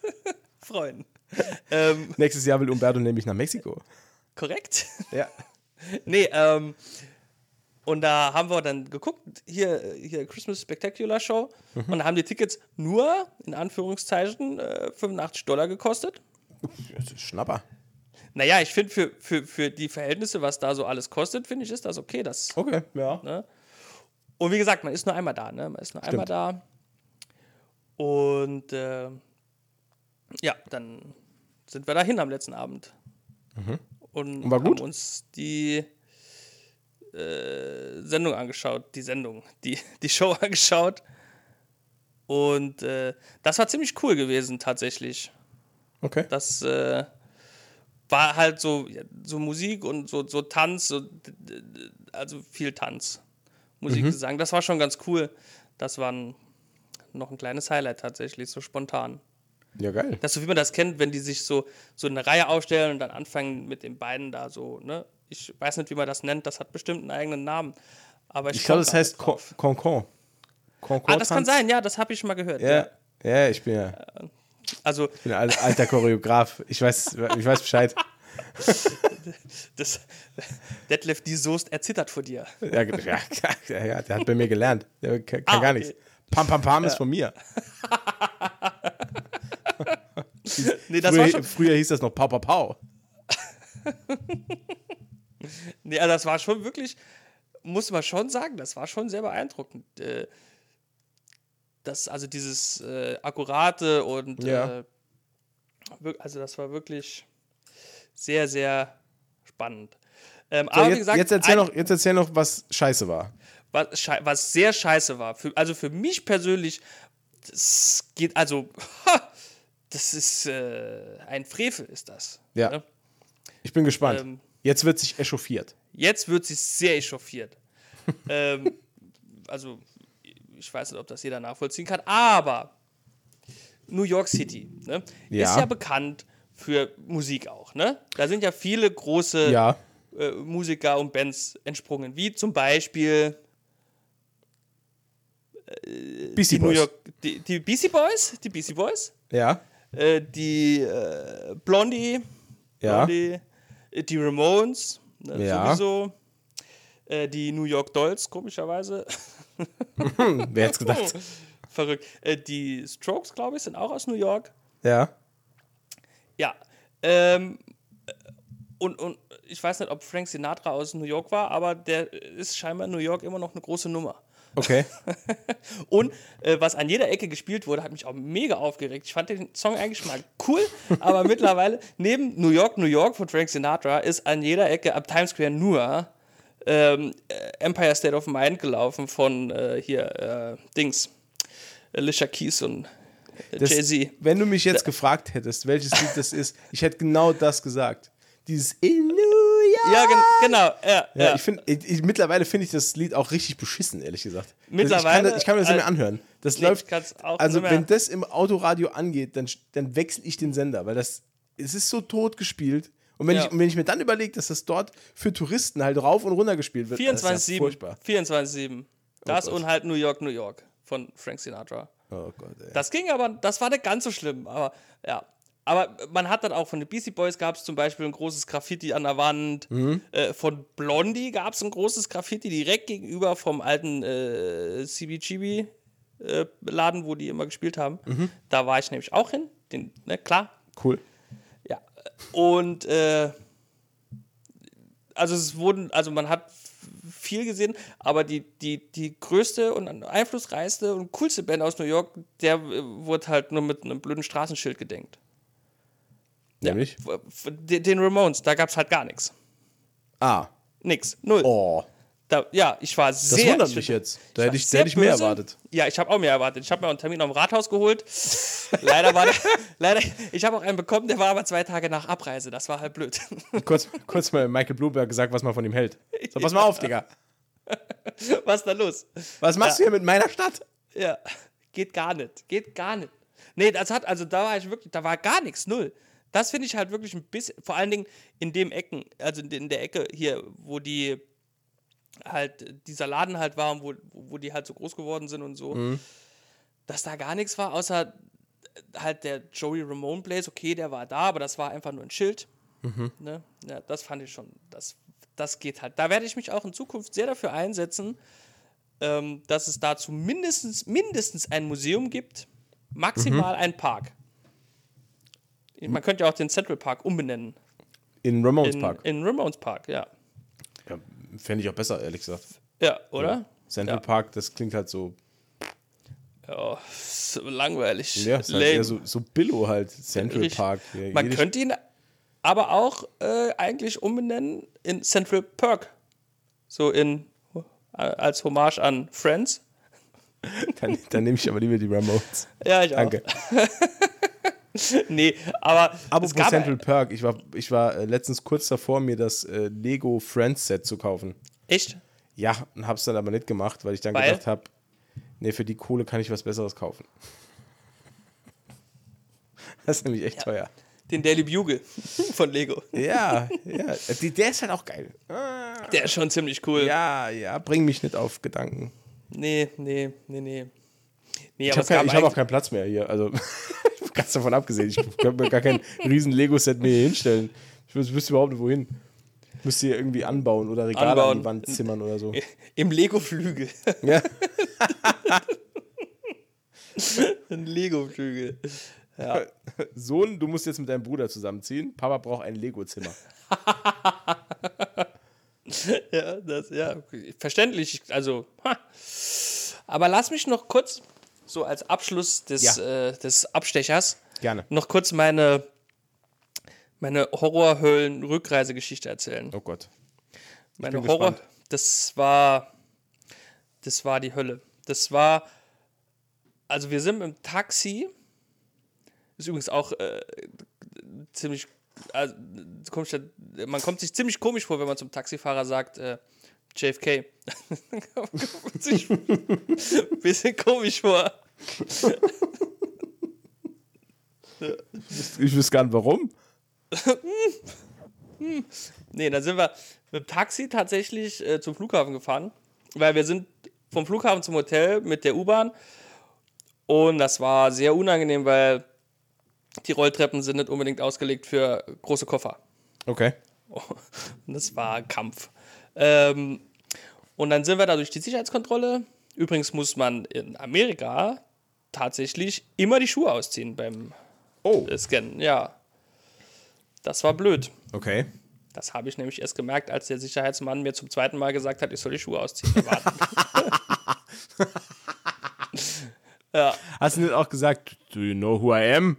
*laughs* freuen. Ähm, Nächstes Jahr will Umberto nämlich nach Mexiko. korrekt? Ja. Nee, ähm, und da haben wir dann geguckt, hier, hier Christmas Spectacular Show, und da haben die Tickets nur, in Anführungszeichen, äh, 85 Dollar gekostet. Das ist Schnapper. Naja, ich finde, für, für, für die Verhältnisse, was da so alles kostet, finde ich, ist das okay. Das, Okay, ja. ne? Und wie gesagt, man ist nur einmal da, ne? Man ist nur einmal da. Und äh, ja, dann sind wir dahin am letzten Abend. Und, Und gut? haben uns die äh, Sendung angeschaut, die Sendung, die, die Show *laughs* angeschaut. Und äh, das war ziemlich cool gewesen, tatsächlich. Okay. Das äh, war halt so, ja, so Musik und so, so Tanz, so, also viel Tanz. Musik, Gesang, das war schon ganz cool. Das war ein, noch ein kleines Highlight tatsächlich, so spontan. Ja, geil. Das so, wie man das kennt, wenn die sich so, so eine Reihe aufstellen und dann anfangen mit den beiden da so, ne? Ich weiß nicht, wie man das nennt, das hat bestimmt einen eigenen Namen. Aber ich, Ich glaube, das heißt. Concon. Concon. Ah, das kann sein, ja, das habe ich schon mal gehört. Ja. Ja, ich bin ja Also, ich bin ein al- alter Choreograf. Ich weiß, ich weiß Bescheid. das, Detlef die Soest erzittert vor dir. Ja, ja, ja, ja, der hat bei mir gelernt. Der kann, kann Ah, gar okay. nichts. Pam, pam, pam ist von mir. *laughs* Nee, früher, früher hieß das noch Pau, Pau, Pau. *laughs* nee, also das war schon wirklich muss man schon sagen, das war schon sehr beeindruckend. Äh, das, also dieses äh, Akkurate und Ja. äh, also das war wirklich sehr, sehr spannend. Ähm, So, aber wie jetzt, gesagt, jetzt, erzähl noch, jetzt erzähl noch, was scheiße war. was, schei- was sehr scheiße war. Für, also für mich persönlich, das geht, also, ha, das ist äh, ein Frevel, ist das. Ja. ne? Ich bin gespannt. Ähm, jetzt wird sich echauffiert. Jetzt wird sie sehr echauffiert. *laughs* ähm, also, ich weiß nicht, ob das jeder nachvollziehen kann, aber New York City ne, Ja. ist ja bekannt für Musik auch. Ne? Da sind ja viele große Ja. äh, Musiker und Bands entsprungen, wie zum Beispiel Beastie die New Boys. York, die, die BC Boys, die BC Boys, Ja. äh, die äh, Blondie, Ja. Blondie, äh, die Ramones, ne, Ja. sowieso, äh, die New York Dolls, komischerweise, *laughs* *laughs* wer hätte gedacht? *laughs* verrückt, äh, die Strokes, glaube ich, sind auch aus New York, Ja. ja, ähm, und, und ich weiß nicht, ob Frank Sinatra aus New York war, aber der ist scheinbar in New York immer noch eine große Nummer. Okay. *laughs* Und äh, was an jeder Ecke gespielt wurde, hat mich auch mega aufgeregt. Ich fand den Song eigentlich mal cool, aber mittlerweile neben New York, New York von Frank Sinatra ist an jeder Ecke ab Times Square nur ähm, äh, Empire State of Mind gelaufen von äh, hier äh, Dings, Alicia Keys und äh, Jay-Z. Wenn du mich jetzt gefragt hättest, welches Lied das ist, ich hätte genau das gesagt. Dieses In New York. Ja, gen genau. Ja, Ja, ja. ich finde, ich, ich, mittlerweile finde ich das Lied auch richtig beschissen, ehrlich gesagt. Mittlerweile, ich, kann, ich kann mir das nicht mehr äh, anhören. Das nee, läuft. also, wenn das im Autoradio angeht, dann, dann wechsle ich den Sender, weil das es ist so tot gespielt. Und wenn, Ja. ich, und wenn ich mir dann überlege, dass das dort für Touristen halt rauf und runter gespielt wird, das ist ja 24-7. furchtbar. 24-7. Das Gott. und halt New York, New York von Frank Sinatra. Oh Gott, ey. Das ging aber, das war nicht ganz so schlimm, aber ja. Aber man hat dann auch von den Beastie Boys gab es zum Beispiel ein großes Graffiti an der Wand. Mhm. Äh, von Blondie gab es ein großes Graffiti direkt gegenüber vom alten äh, CBGB äh, wo die immer gespielt haben. Mhm. Da war ich nämlich auch hin. Den, ne, klar. Cool. Und äh, also es wurden, also man hat viel gesehen, aber die, die, die größte und einflussreichste und coolste Band aus New York, der äh, wurde halt nur mit einem blöden Straßenschild gedenkt. Nämlich? Ja, den Ramones, da gab es halt gar nichts. Ah. Nix. Null. Oh. Da, ja, ich war Das sehr. wundert ich- mich jetzt. Da hätte ich, da sehr hätte ich mehr böse. erwartet. Ja, ich habe auch mehr erwartet. Ich habe mir einen Termin am Rathaus geholt. *laughs* leider war der, leider, ich habe auch einen bekommen, der war aber zwei Tage nach Abreise. Das war halt blöd. *laughs* Kurz, kurz mal Michael Bloomberg gesagt, was man von ihm hält. So, pass mal auf, Digga. *laughs* Was ist da los? Was machst du hier mit meiner Stadt? Ja, geht gar nicht. Geht gar nicht. Nee, das hat, also da war ich wirklich, da war gar nichts, null. Das finde ich halt wirklich ein bisschen, vor allen Dingen in dem Ecken, also in der Ecke hier, wo die halt, dieser Laden halt war und wo, wo die halt so groß geworden sind und so, dass da gar nichts war, außer halt der Joey Ramone Blaze, okay, der war da, aber das war einfach nur ein Schild. Ne? Ja, das fand ich schon, das, das geht halt. Da werde ich mich auch in Zukunft sehr dafür einsetzen, ähm, dass es dazu mindestens, mindestens ein Museum gibt, maximal ein Park. Man könnte ja auch den Central Park umbenennen. In Ramones In, Park. in Ramones Park, ja. Ja, Fände ich auch besser, ehrlich gesagt. Ja, oder? Central Ja. Park, das klingt halt so. Ja, so langweilig. Ja, ist halt so, so Billo halt. Central Richtig. Park. Ja, Man könnte ihn aber auch äh, eigentlich umbenennen in Central Perk. So in als Hommage an Friends. Dann, dann nehme ich aber lieber die Ramones. Ja, ich Danke. *laughs* *laughs* Nee, aber gab Central Park, ich war, ich war äh, letztens kurz davor, mir das äh, Lego Friends Set zu kaufen. echt Ja, und hab's dann aber nicht gemacht, weil ich dann Weil? gedacht habe, nee, für die Kohle kann ich was Besseres kaufen. *laughs* Das ist nämlich echt teuer. den Daily Bugle *laughs* von Lego. Ja, ja. Die, der ist halt auch geil. Der ist schon ziemlich cool. Ja, ja, bring mich nicht auf Gedanken. Nee, nee, nee, nee. Nee, Ich aber habe hab auch keinen Platz mehr hier. Also, ganz davon abgesehen. Ich könnte mir gar kein *laughs* riesen Lego-Set mehr hier hinstellen. Ich wüs- wüsste überhaupt nicht, wohin. Ich müsste hier irgendwie anbauen oder Regale an Anbauen. die Wand zimmern oder so. *laughs* im Lego-Flügel. Ja. *laughs* Ein Lego-Flügel. Ja. Sohn, du musst jetzt mit deinem Bruder zusammenziehen. Papa braucht ein Lego-Zimmer. ja, das, ja, verständlich. Also, ha. aber lass mich noch kurz, so als Abschluss des, Ja. äh, des Abstechers, Gerne. noch kurz meine, meine Horrorhöllen-Rückreisegeschichte erzählen. Oh Gott. Meine bin Horror, gespannt. das war, das war die Hölle. Das war, also wir sind im Taxi, ist übrigens auch äh, ziemlich, also, komisch, man kommt sich ziemlich komisch vor, wenn man zum Taxifahrer sagt, äh, JFK. *laughs* bisschen komisch vor. Ich weiß gar nicht warum. Nee, dann sind wir mit dem Taxi tatsächlich äh, zum Flughafen gefahren, weil wir sind vom Flughafen zum Hotel mit der U-Bahn und das war sehr unangenehm, weil die Rolltreppen sind nicht unbedingt ausgelegt für große Koffer. Okay. Und das war Kampf. Ähm, und dann sind wir da durch die Sicherheitskontrolle. Übrigens muss man in Amerika tatsächlich immer die Schuhe ausziehen beim Oh. Scannen. Ja, das war blöd. Okay. Das habe ich nämlich erst gemerkt, als der Sicherheitsmann mir zum zweiten Mal gesagt hat, ich soll die Schuhe ausziehen. *laughs* Ja, Hast du nicht auch gesagt, do you know who I am?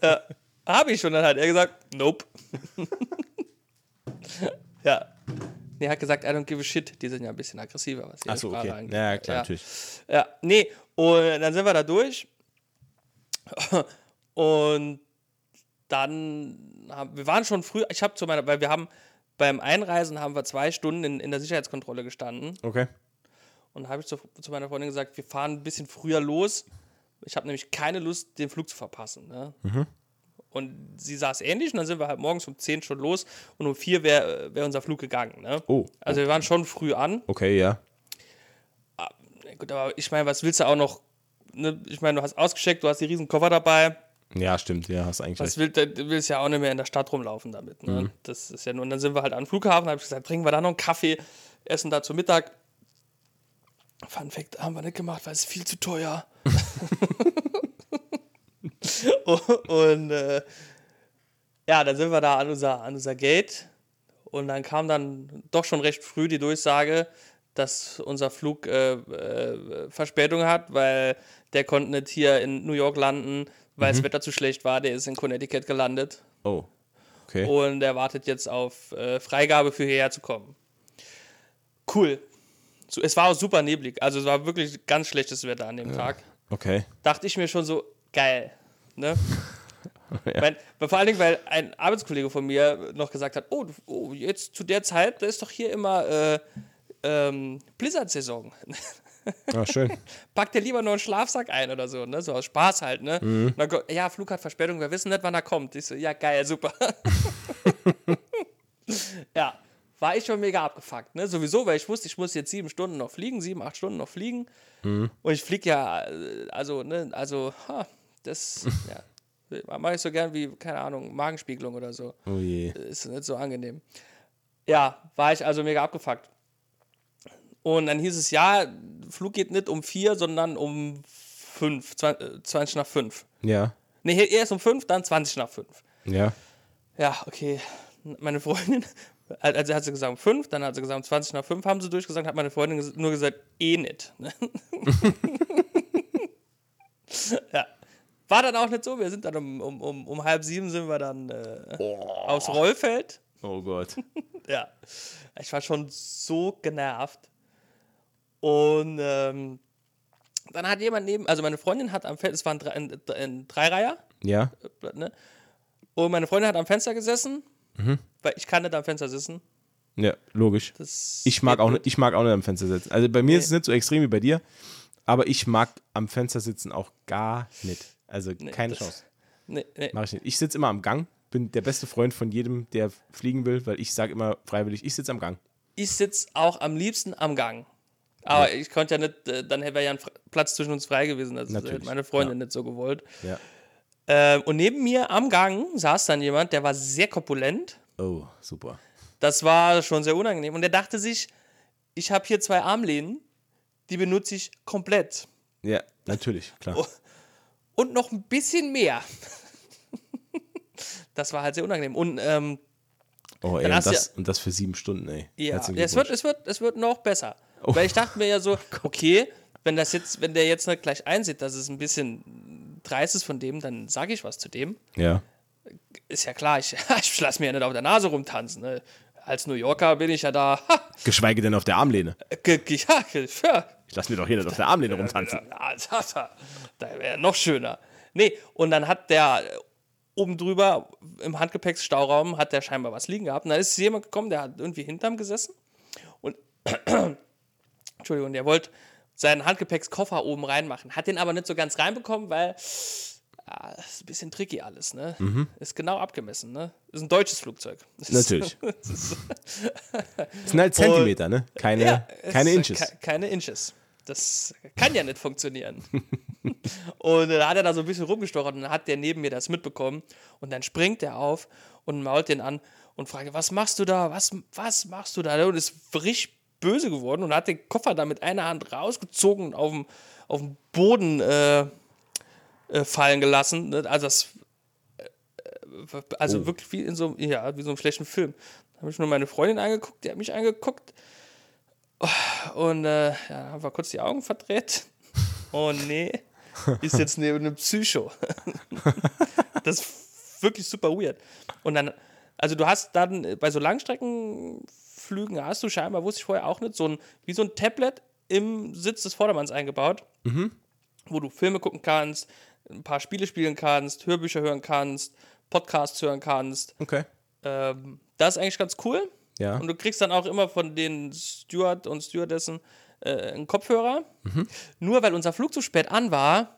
*laughs* habe ich schon. Dann hat er gesagt, nope. *laughs* *laughs* ja. Nee, er hat gesagt, I don't give a shit. Die sind ja ein bisschen aggressiver, was die Sprache okay. angeht. Ja, klar, ja. natürlich. Ja, nee, und dann sind wir da durch. *laughs* Und dann haben wir waren schon früh, ich habe zu meiner, weil wir haben beim Einreisen haben wir zwei Stunden in, in der Sicherheitskontrolle gestanden. Okay. Und habe ich zu, zu meiner Freundin gesagt, wir fahren ein bisschen früher los. Ich habe nämlich keine Lust, den Flug zu verpassen. Ne? Und sie saß ähnlich und dann sind wir halt morgens um 10 schon los und um 4 wäre wär unser Flug gegangen. Ne? Oh. Also wir waren schon früh an. Okay, ja. Ja, Gut, aber ich meine, was willst du auch noch? Ne? Ich meine, du hast ausgecheckt, du hast die riesen Koffer dabei. Ja, stimmt. Ja, hast eigentlich Was will, du willst ja auch nicht mehr in der Stadt rumlaufen damit. Ne? Das ist ja nur. Und dann sind wir halt am Flughafen, habe ich gesagt, trinken wir da noch einen Kaffee, essen da zu Mittag. Fun Fact haben wir nicht gemacht, weil es viel zu teuer. *laughs* *laughs* *laughs* und äh, ja, dann sind wir da an unser, an unser Gate und dann kam dann doch schon recht früh die Durchsage, dass unser Flug äh, äh, Verspätung hat, weil der konnte nicht hier in New York landen, weil das Wetter zu schlecht war. Der ist in Connecticut gelandet Oh. Okay. und er wartet jetzt auf äh, Freigabe für hierher zu kommen. Cool. So, es war auch super neblig, also es war wirklich ganz schlechtes Wetter an dem Tag. Okay. Dachte ich mir schon so, geil. Ne? *laughs* Mein, vor allen Dingen, weil ein Arbeitskollege von mir noch gesagt hat, oh, oh jetzt zu der Zeit, da ist doch hier immer äh, ähm, Blizzard-Saison. *laughs* Ah, schön. Packt dir lieber nur einen Schlafsack ein oder so, ne? So aus Spaß halt, ne? Und dann ja, Flug hat Verspätung, wir wissen nicht, wann er kommt. Ich so, ja, geil, super. *laughs* ja, war ich schon mega abgefuckt, ne? Sowieso, weil ich wusste, ich muss jetzt sieben Stunden noch fliegen, sieben, acht Stunden noch fliegen. Und ich fliege ja, äh, also, ne, also, ha, das, *laughs* ja, mache ich so gern wie, keine Ahnung, Magenspiegelung oder so. Oh je. Ist nicht so angenehm. Ja, war ich also mega abgefuckt. Und dann hieß es, ja, Flug geht nicht um vier, sondern um fünf, 20, 20 nach fünf. Ja. Nee, erst um fünf, dann 20 nach fünf. Ja. Ja, okay. Meine Freundin, *laughs* also hat sie gesagt um fünf, dann hat sie gesagt um 20 nach fünf, haben sie durchgesagt, hat meine Freundin nur gesagt, eh nicht. *laughs* ja. War dann auch nicht so, wir sind dann um, um, um, um halb sieben sind wir dann äh, aufs Rollfeld. Oh Gott. *laughs* Ja, ich war schon so genervt. Und ähm, dann hat jemand neben, also meine Freundin hat am Fenster, es war ein, Dre- ein, ein Dreireiher, Ja. ne? Und meine Freundin hat am Fenster gesessen, weil ich kann nicht am Fenster sitzen. Ja, logisch. Das Ich mag, auch nicht. ich mag auch nicht am Fenster sitzen. Also bei mir ist es nicht so extrem wie bei dir, aber ich mag am Fenster sitzen auch gar nicht. Also keine das- Chance. Nee, nee. Mach ich nicht. Ich sitze immer am Gang, bin der beste Freund von jedem, der fliegen will, weil ich sage immer freiwillig, ich sitze am Gang. Ich sitze auch am liebsten am Gang. Aber ich konnte ja nicht, äh, dann wäre ja ein Platz zwischen uns frei gewesen. Das hätte meine Freundin nicht so gewollt. Ja. Ähm, und neben mir am Gang saß dann jemand, der war sehr korpulent. Oh, super. Das war schon sehr unangenehm. Und er dachte sich, ich habe hier zwei Armlehnen, die benutze ich komplett. Ja, natürlich, klar. Und noch ein bisschen mehr. *laughs* das war halt sehr unangenehm. Und ähm, Oh, ey, und das, und das für sieben Stunden, ey. Ja, es wird, es, wird, es wird noch besser. Oh. Weil ich dachte mir ja so, *laughs* okay, wenn das jetzt, wenn der jetzt nicht gleich einsieht, dass es ein bisschen dreist ist von dem, dann sage ich was zu dem. Ja. Ist ja klar, ich, *laughs* ich lasse mir ja nicht auf der Nase rumtanzen. Ne? Als New Yorker bin ich ja da. Ha, Geschweige denn auf der Armlehne. ge, ge, ja, ja, Ich lass mir doch hier nicht auf der Armlehne rumtanzen. Ja, da, da, da wäre noch schöner. Nee, und dann hat der äh, oben drüber im Handgepäcksstauraum hat der scheinbar was liegen gehabt. Und dann ist jemand gekommen, der hat irgendwie hinterm gesessen und *clears throat* Entschuldigung, der wollte seinen Handgepäckskoffer oben reinmachen. Hat den aber nicht so ganz reinbekommen, weil ah, das ist ein bisschen tricky alles, ne? Ist genau abgemessen, ne? Ist ein deutsches Flugzeug. *laughs* Ist- Natürlich. *laughs* Das sind halt Zentimeter, ne? Keine, Ja, keine Inches. ke- keine Inches. Das kann ja nicht funktionieren. *laughs* und da hat er da so ein bisschen rumgestochert und dann hat der neben mir das mitbekommen. Und dann springt er auf und mault den an und fragt, was machst du da? Was, was machst du da? Und ist richtig böse geworden und hat den Koffer da mit einer Hand rausgezogen und auf dem, auf dem Boden äh, äh, fallen gelassen. ne? Also das äh, also Oh. wirklich wie in so, ja, wie so einem schlechten Film. Da habe ich nur meine Freundin angeguckt, die hat mich angeguckt. Und äh, ja, haben wir kurz die Augen verdreht. Oh nee, ist jetzt neben einem Psycho. *laughs* das ist wirklich super weird. Und dann, also du hast dann äh, bei so Langstreckenflügen hast du scheinbar, wusste ich vorher auch nicht, so ein, wie so ein Tablet im Sitz des Vordermanns eingebaut, wo du Filme gucken kannst, ein paar Spiele spielen kannst, Hörbücher hören kannst, Podcasts hören kannst. Okay. Ähm, das ist eigentlich ganz cool. Ja. Und du kriegst dann auch immer von den Steward und Stewardessen äh, einen Kopfhörer. Nur weil unser Flug zu spät an war,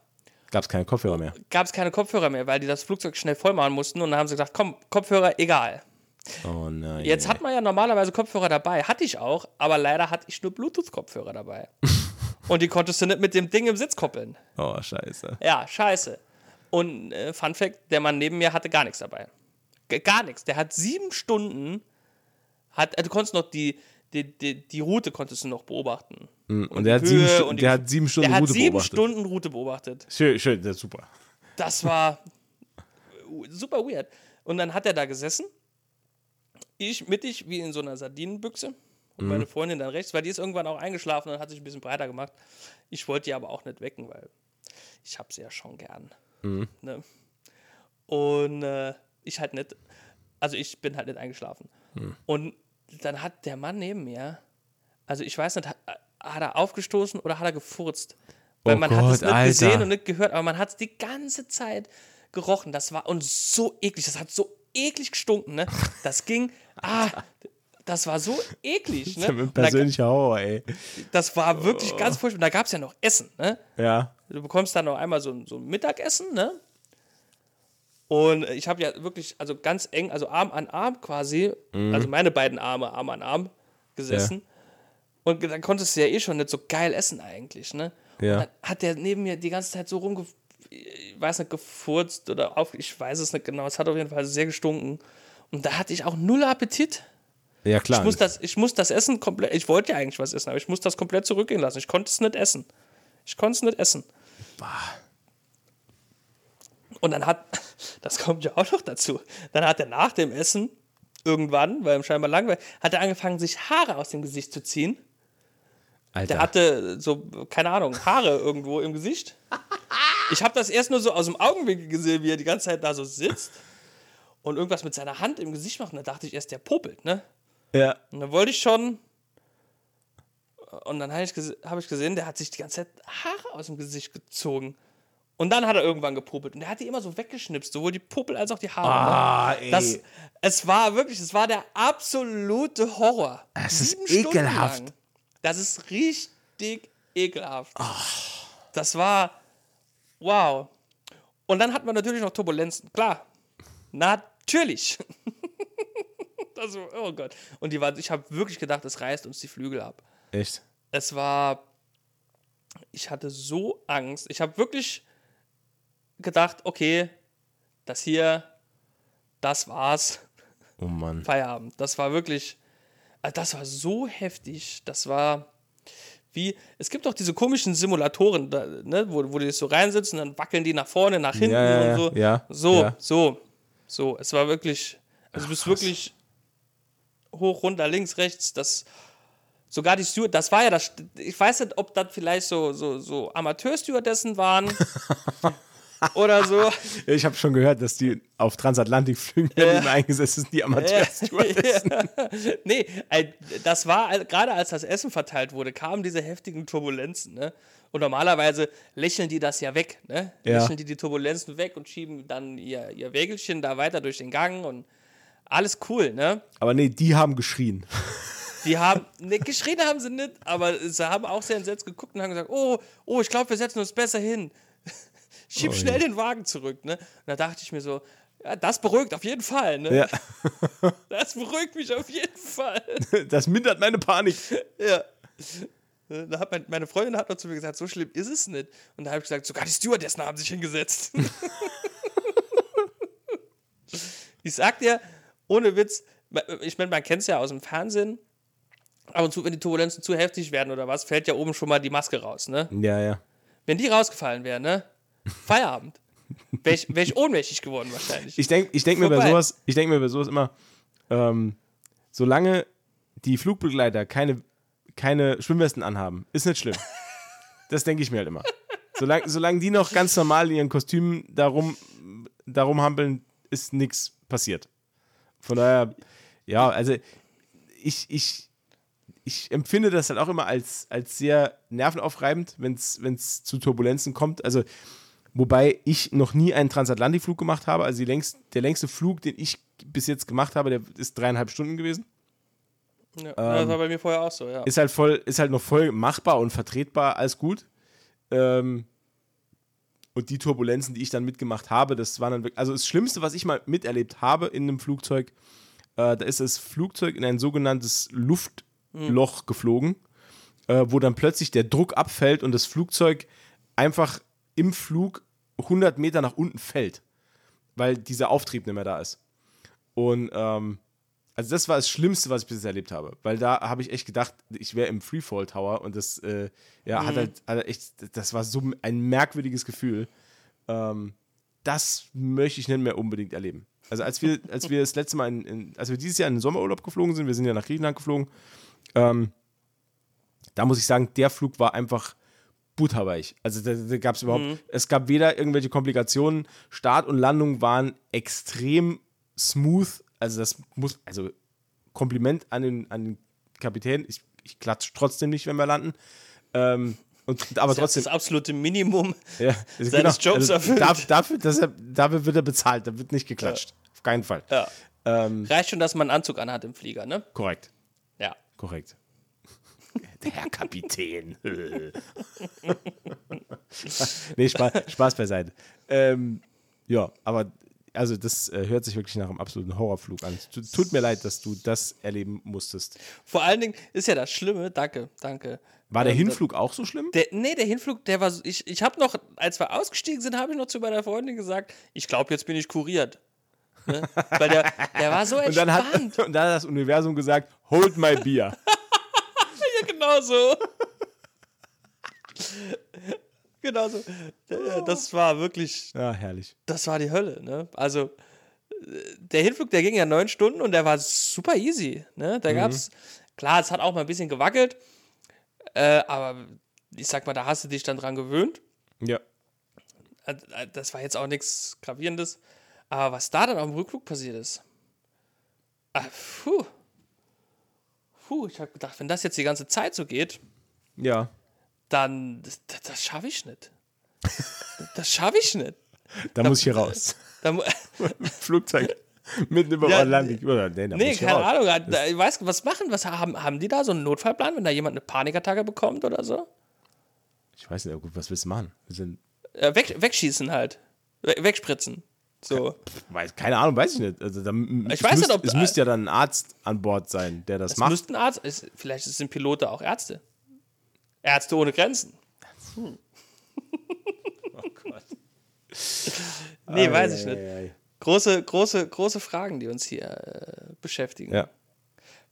Gab es keine Kopfhörer mehr. gab es keine Kopfhörer mehr, weil die das Flugzeug schnell voll machen mussten. Und dann haben sie gesagt, komm, Kopfhörer, egal. Oh nein. Jetzt hat man ja normalerweise Kopfhörer dabei. Hatte ich auch, aber leider hatte ich nur Bluetooth-Kopfhörer dabei. *laughs* und die konntest du nicht mit dem Ding im Sitz koppeln. Oh, scheiße. Ja, scheiße. Und äh, Fun Fact, der Mann neben mir hatte gar nichts dabei. Gar nichts. Der hat sieben Stunden, hat, äh, du konntest noch die, die, die, die Route konntest du noch beobachten. Und, der, hat sieben, und die- der hat sieben Stunden Der hat Route sieben beobachtet. Stunden Route beobachtet. Schön, schön, das ist super. Das war *laughs* super weird. Und dann hat er da gesessen. Ich mittig wie in so einer Sardinenbüchse. Und meine Freundin dann rechts, weil die ist irgendwann auch eingeschlafen und hat sich ein bisschen breiter gemacht. Ich wollte die aber auch nicht wecken, weil ich habe sie ja schon gern. Ne? Und äh, ich halt nicht, also ich bin halt nicht eingeschlafen. Und dann hat der Mann neben mir, also ich weiß nicht, hat, hat er aufgestoßen oder hat er gefurzt? Weil Oh man hat es Gott, nicht Alter. gesehen und nicht gehört, aber man hat es die ganze Zeit gerochen. Das war und so eklig, das hat so eklig gestunken, ne? Das ging, ah, das war so eklig, ne? Das ist ein Und da- persönlicher Horror, ey. Das war wirklich ganz furchtbar. Und Da gab es ja noch Essen, ne? Ja. Du bekommst dann noch einmal so, ein- so ein Mittagessen, ne? Und ich habe ja wirklich, also ganz eng, also Arm an Arm quasi, Mhm. also meine beiden Arme Arm an Arm gesessen. Und dann konntest du ja eh schon nicht so geil essen eigentlich, ne? Ja. Und dann hat der neben mir die ganze Zeit so rumge... Ich weiß nicht, gefurzt oder auf... Ich weiß es nicht genau. Es hat auf jeden Fall sehr gestunken. Und da hatte ich auch null Appetit. Ja, klar. Ich muss, das, ich muss das Essen komplett... Ich wollte ja eigentlich was essen, aber ich muss das komplett zurückgehen lassen. Ich konnte es nicht essen. Ich konnte es nicht essen. Und dann hat, *laughs* das kommt ja auch noch dazu, dann hat er nach dem Essen irgendwann, weil ihm scheinbar langweilig, hat er angefangen, sich Haare aus dem Gesicht zu ziehen. Alter. Der hatte so, keine Ahnung, Haare irgendwo im Gesicht. Ich habe das erst nur so aus dem Augenwinkel gesehen, wie er die ganze Zeit da so sitzt und irgendwas mit seiner Hand im Gesicht macht. Und da dachte ich erst, der popelt, ne? Ja. Und dann wollte ich schon. Und dann habe ich, hab ich gesehen, der hat sich die ganze Zeit Haare aus dem Gesicht gezogen. Und dann hat er irgendwann gepopelt. Und der hat die immer so weggeschnipst, sowohl die Popel als auch die Haare. Ah, ey. Das, es war wirklich, es war der absolute Horror. Es ist Stunden ekelhaft. lang. Das ist richtig ekelhaft. Ah. Das war wow. Und dann hatten wir natürlich noch Turbulenzen. Klar. Natürlich. *laughs* war- oh Gott. Und die war, ich habe wirklich gedacht, es reißt uns die Flügel ab. Echt? Es war. Ich hatte so Angst. Ich habe wirklich gedacht, okay, das hier, das war's. Oh Mann. Feierabend. Das war wirklich, also das war so heftig. Das war wie, es gibt auch diese komischen Simulatoren, da, ne, wo, wo die so reinsitzen, dann wackeln die nach vorne, nach hinten Ja, ja, und so. ja, so, ja. so, so. Es war wirklich, also du bist wirklich hoch, runter, links, rechts, das sogar die Steward, das war ja das, ich weiß nicht, ob das vielleicht so, so, so Amateur-Stewardessen waren *laughs* oder so. Ich habe schon gehört, dass die auf Transatlantikflügen ja. eingesetzt sind, die Amateur-Stewardessen. *laughs* Ja. nee, das war, gerade als das Essen verteilt wurde, kamen diese heftigen Turbulenzen, ne? Und normalerweise lächeln die das ja weg, ne? Ja. Lächeln die die Turbulenzen weg und schieben dann ihr, ihr Wägelchen da weiter durch den Gang und alles cool, ne? Aber nee, die haben geschrien. *laughs* Die haben, ne, geschrien haben sie nicht, aber sie haben auch sehr entsetzt geguckt und haben gesagt, oh, oh, ich glaube, wir setzen uns besser hin. *laughs* Schieb oh, schnell ja. den Wagen zurück, ne? Und da dachte ich mir so, ja, das beruhigt auf jeden Fall, ne? Ja. *laughs* Das beruhigt mich auf jeden Fall. Das mindert meine Panik. Ja. Da hat mein, meine Freundin hat noch zu mir gesagt, so schlimm ist es nicht. Und da habe ich gesagt, sogar die Stewardessen haben sich hingesetzt. ich sag dir, ohne Witz, ich meine, man kennt es ja aus dem Fernsehen, ab und zu, wenn die Turbulenzen zu heftig werden oder was, fällt ja oben schon mal die Maske raus, ne? Ja, ja. Wenn die rausgefallen wäre, ne? Feierabend. *laughs* Wäre ich, wär ich ohnmächtig geworden wahrscheinlich. Ich denke ich denk mir bei sowas, ich denke mir bei sowas immer, ähm, solange die Flugbegleiter keine, keine Schwimmwesten anhaben, ist nicht schlimm. das denke ich mir halt immer. Solange, solange die noch ganz normal in ihren Kostümen darum, darum hampeln, ist nichts passiert. Von daher, ja, also ich, ich, ich empfinde das halt auch immer als, als sehr nervenaufreibend, wenn es zu Turbulenzen kommt. Also, wobei ich noch nie einen Transatlantikflug gemacht habe. Also längst, der längste Flug, den ich bis jetzt gemacht habe, der ist dreieinhalb Stunden gewesen. Ja, ähm, das war bei mir vorher auch so, ja. Ist halt voll, ist halt noch voll machbar und vertretbar, alles gut. Ähm, und die Turbulenzen, die ich dann mitgemacht habe, das waren dann wirklich, also das Schlimmste, was ich mal miterlebt habe in einem Flugzeug, äh, da ist das Flugzeug in ein sogenanntes Luft, Loch geflogen, äh, wo dann plötzlich der Druck abfällt und das Flugzeug einfach im Flug 100 Meter nach unten fällt, weil dieser Auftrieb nicht mehr da ist. Und ähm, also das war das Schlimmste, was ich bisher erlebt habe, weil da habe ich echt gedacht, ich wäre im Freefall Tower und das äh, ja, mhm. hat, halt, hat halt echt, das war so ein merkwürdiges Gefühl. Ähm, das möchte ich nicht mehr unbedingt erleben. Also als wir, als wir das letzte Mal, in, in, als wir dieses Jahr in den Sommerurlaub geflogen sind, wir sind ja nach Griechenland geflogen, ähm, da muss ich sagen, der Flug war einfach butterweich. Also da, da gab es überhaupt, mhm. es gab weder irgendwelche Komplikationen, Start und Landung waren extrem smooth. Also das muss, also Kompliment an den, an den Kapitän. Ich, ich klatsche trotzdem nicht, wenn wir landen. Ähm, und, aber das trotzdem. Das absolute Minimum ja, *laughs* seines genau, Jobs also erfüllt. Dafür, dafür, dafür wird er bezahlt, da wird nicht geklatscht. Ja. Auf keinen Fall. Ja. Ähm, Reicht schon, dass man einen Anzug anhat im Flieger, ne? Korrekt. Ja. Korrekt. *laughs* Der Herr Kapitän. *laughs* nee, Spaß, Spaß beiseite. Ähm, ja, aber also das äh, hört sich wirklich nach einem absoluten Horrorflug an. Tut mir leid, dass du das erleben musstest. Vor allen Dingen ist ja das Schlimme, danke, danke. War der ähm, Hinflug auch so schlimm? Der, nee, der Hinflug, der war, ich, ich habe noch, als wir ausgestiegen sind, habe ich noch zu meiner Freundin gesagt, ich glaube, jetzt bin ich kuriert. Ne? Weil der, der war so entspannt. *laughs* Und dann, hat, und dann hat das Universum gesagt, hold my beer. *laughs* ja, genau so. Genau so. Das war wirklich. Ja, herrlich. Das war die Hölle, ne? Also, der Hinflug, der ging ja neun Stunden und der war super easy, ne? Da mhm. gab's, klar, es hat auch mal ein bisschen gewackelt, äh, aber ich sag mal, da hast du dich dann dran gewöhnt. Ja. Äh, äh, das war jetzt auch nichts Gravierendes. Aber was da dann am Rückflug passiert ist. Ah, puh. Puh, ich habe gedacht, wenn das jetzt die ganze Zeit so geht. Ja. Dann, das, das schaffe ich nicht. Das schaffe ich nicht. *laughs* Da, da, muss ich hier raus. *laughs* Da, *laughs* Flugzeug. Mitten über ja, Atlantik. Oder, nee, nee keine raus. Ahnung. Da, ich weiß, was machen? Was haben, haben die da so einen Notfallplan, wenn da jemand eine Panikattacke bekommt oder so? Ich weiß nicht, was willst du machen? Wir sind äh, weg, wegschießen halt. Wegspritzen. So. Weiß, keine Ahnung, weiß ich nicht. Also, da, ich weiß müsst, nicht, ob. Es müsste ja dann ein Arzt an Bord sein, der das es macht. Müssten Arzt, es, vielleicht sind Pilote auch Ärzte. Ärzte ohne Grenzen. Hm. *laughs* oh Gott. nee, ei, weiß ich ei, nicht. Ei, große, große, große Fragen, die uns hier äh, beschäftigen. Ja.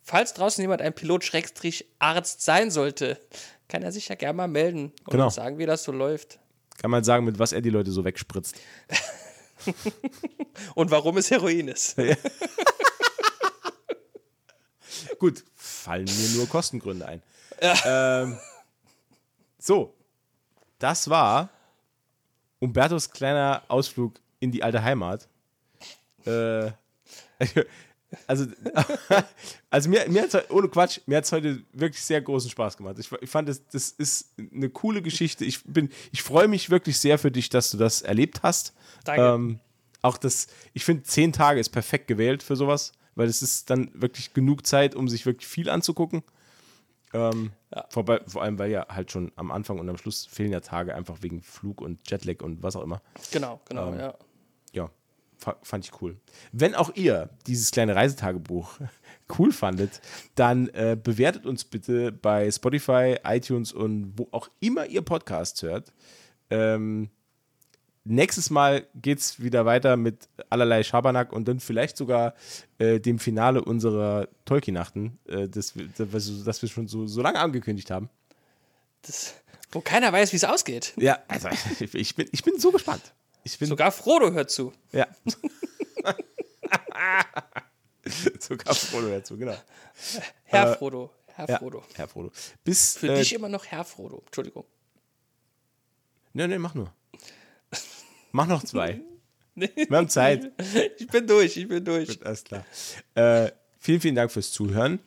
Falls draußen jemand ein Pilot-Arzt sein sollte, kann er sich ja gerne mal melden und genau. sagen, wie das so läuft. Kann man sagen, mit was er die Leute so wegspritzt. *laughs* Und warum es Heroin ist. *laughs* Ja. Gut, fallen mir nur Kostengründe ein. Ja. Ähm, so, das war Umbertos kleiner Ausflug in die alte Heimat. Äh, *laughs* also, *laughs* also mir, mir hat ohne Quatsch, mir hat es heute wirklich sehr großen Spaß gemacht. Ich, ich fand, das, das ist eine coole Geschichte. Ich, ich freue mich wirklich sehr für dich, dass du das erlebt hast. Danke. Ähm, auch das, ich finde, zehn Tage ist perfekt gewählt für sowas, weil es ist dann wirklich genug Zeit, um sich wirklich viel anzugucken. Ähm, ja. vorbei, vor allem, weil ja halt schon am Anfang und am Schluss fehlen ja Tage einfach wegen Flug und Jetlag und was auch immer. Genau, genau, ähm, ja. Ja, fand ich cool. Wenn auch ihr dieses kleine Reisetagebuch *laughs* cool fandet, dann äh, bewertet uns bitte bei Spotify, iTunes und wo auch immer ihr Podcasts hört. Ähm, nächstes Mal geht es wieder weiter mit allerlei Schabernack und dann vielleicht sogar äh, dem Finale unserer Tolkien-Nachten, äh, das, das, das, wir schon so, so lange angekündigt haben. Das, wo keiner weiß, wie es ausgeht. Ja, also ich bin, ich bin so gespannt. Ich bin, Sogar Frodo hört zu. Ja. *laughs* Sogar Frodo hört zu, genau. Herr äh, Frodo. Herr ja, Frodo. Herr Frodo. Bis, Für äh, dich immer noch Herr Frodo. Entschuldigung. Nee, nee, mach nur. Mach noch zwei. *laughs* nee. Wir haben Zeit. Ich bin durch, ich bin durch. Gut, alles klar. Äh, vielen, vielen Dank fürs Zuhören.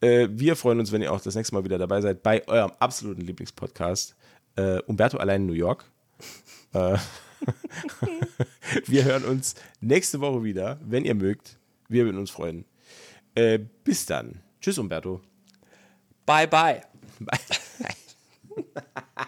Äh, wir freuen uns, wenn ihr auch das nächste Mal wieder dabei seid bei eurem absoluten Lieblingspodcast. Äh, Umberto allein in New York. Äh, *laughs* wir hören uns nächste Woche wieder, wenn ihr mögt. Wir würden uns freuen. Äh, bis dann. Tschüss, Umberto. Bye, bye. Bye. *laughs*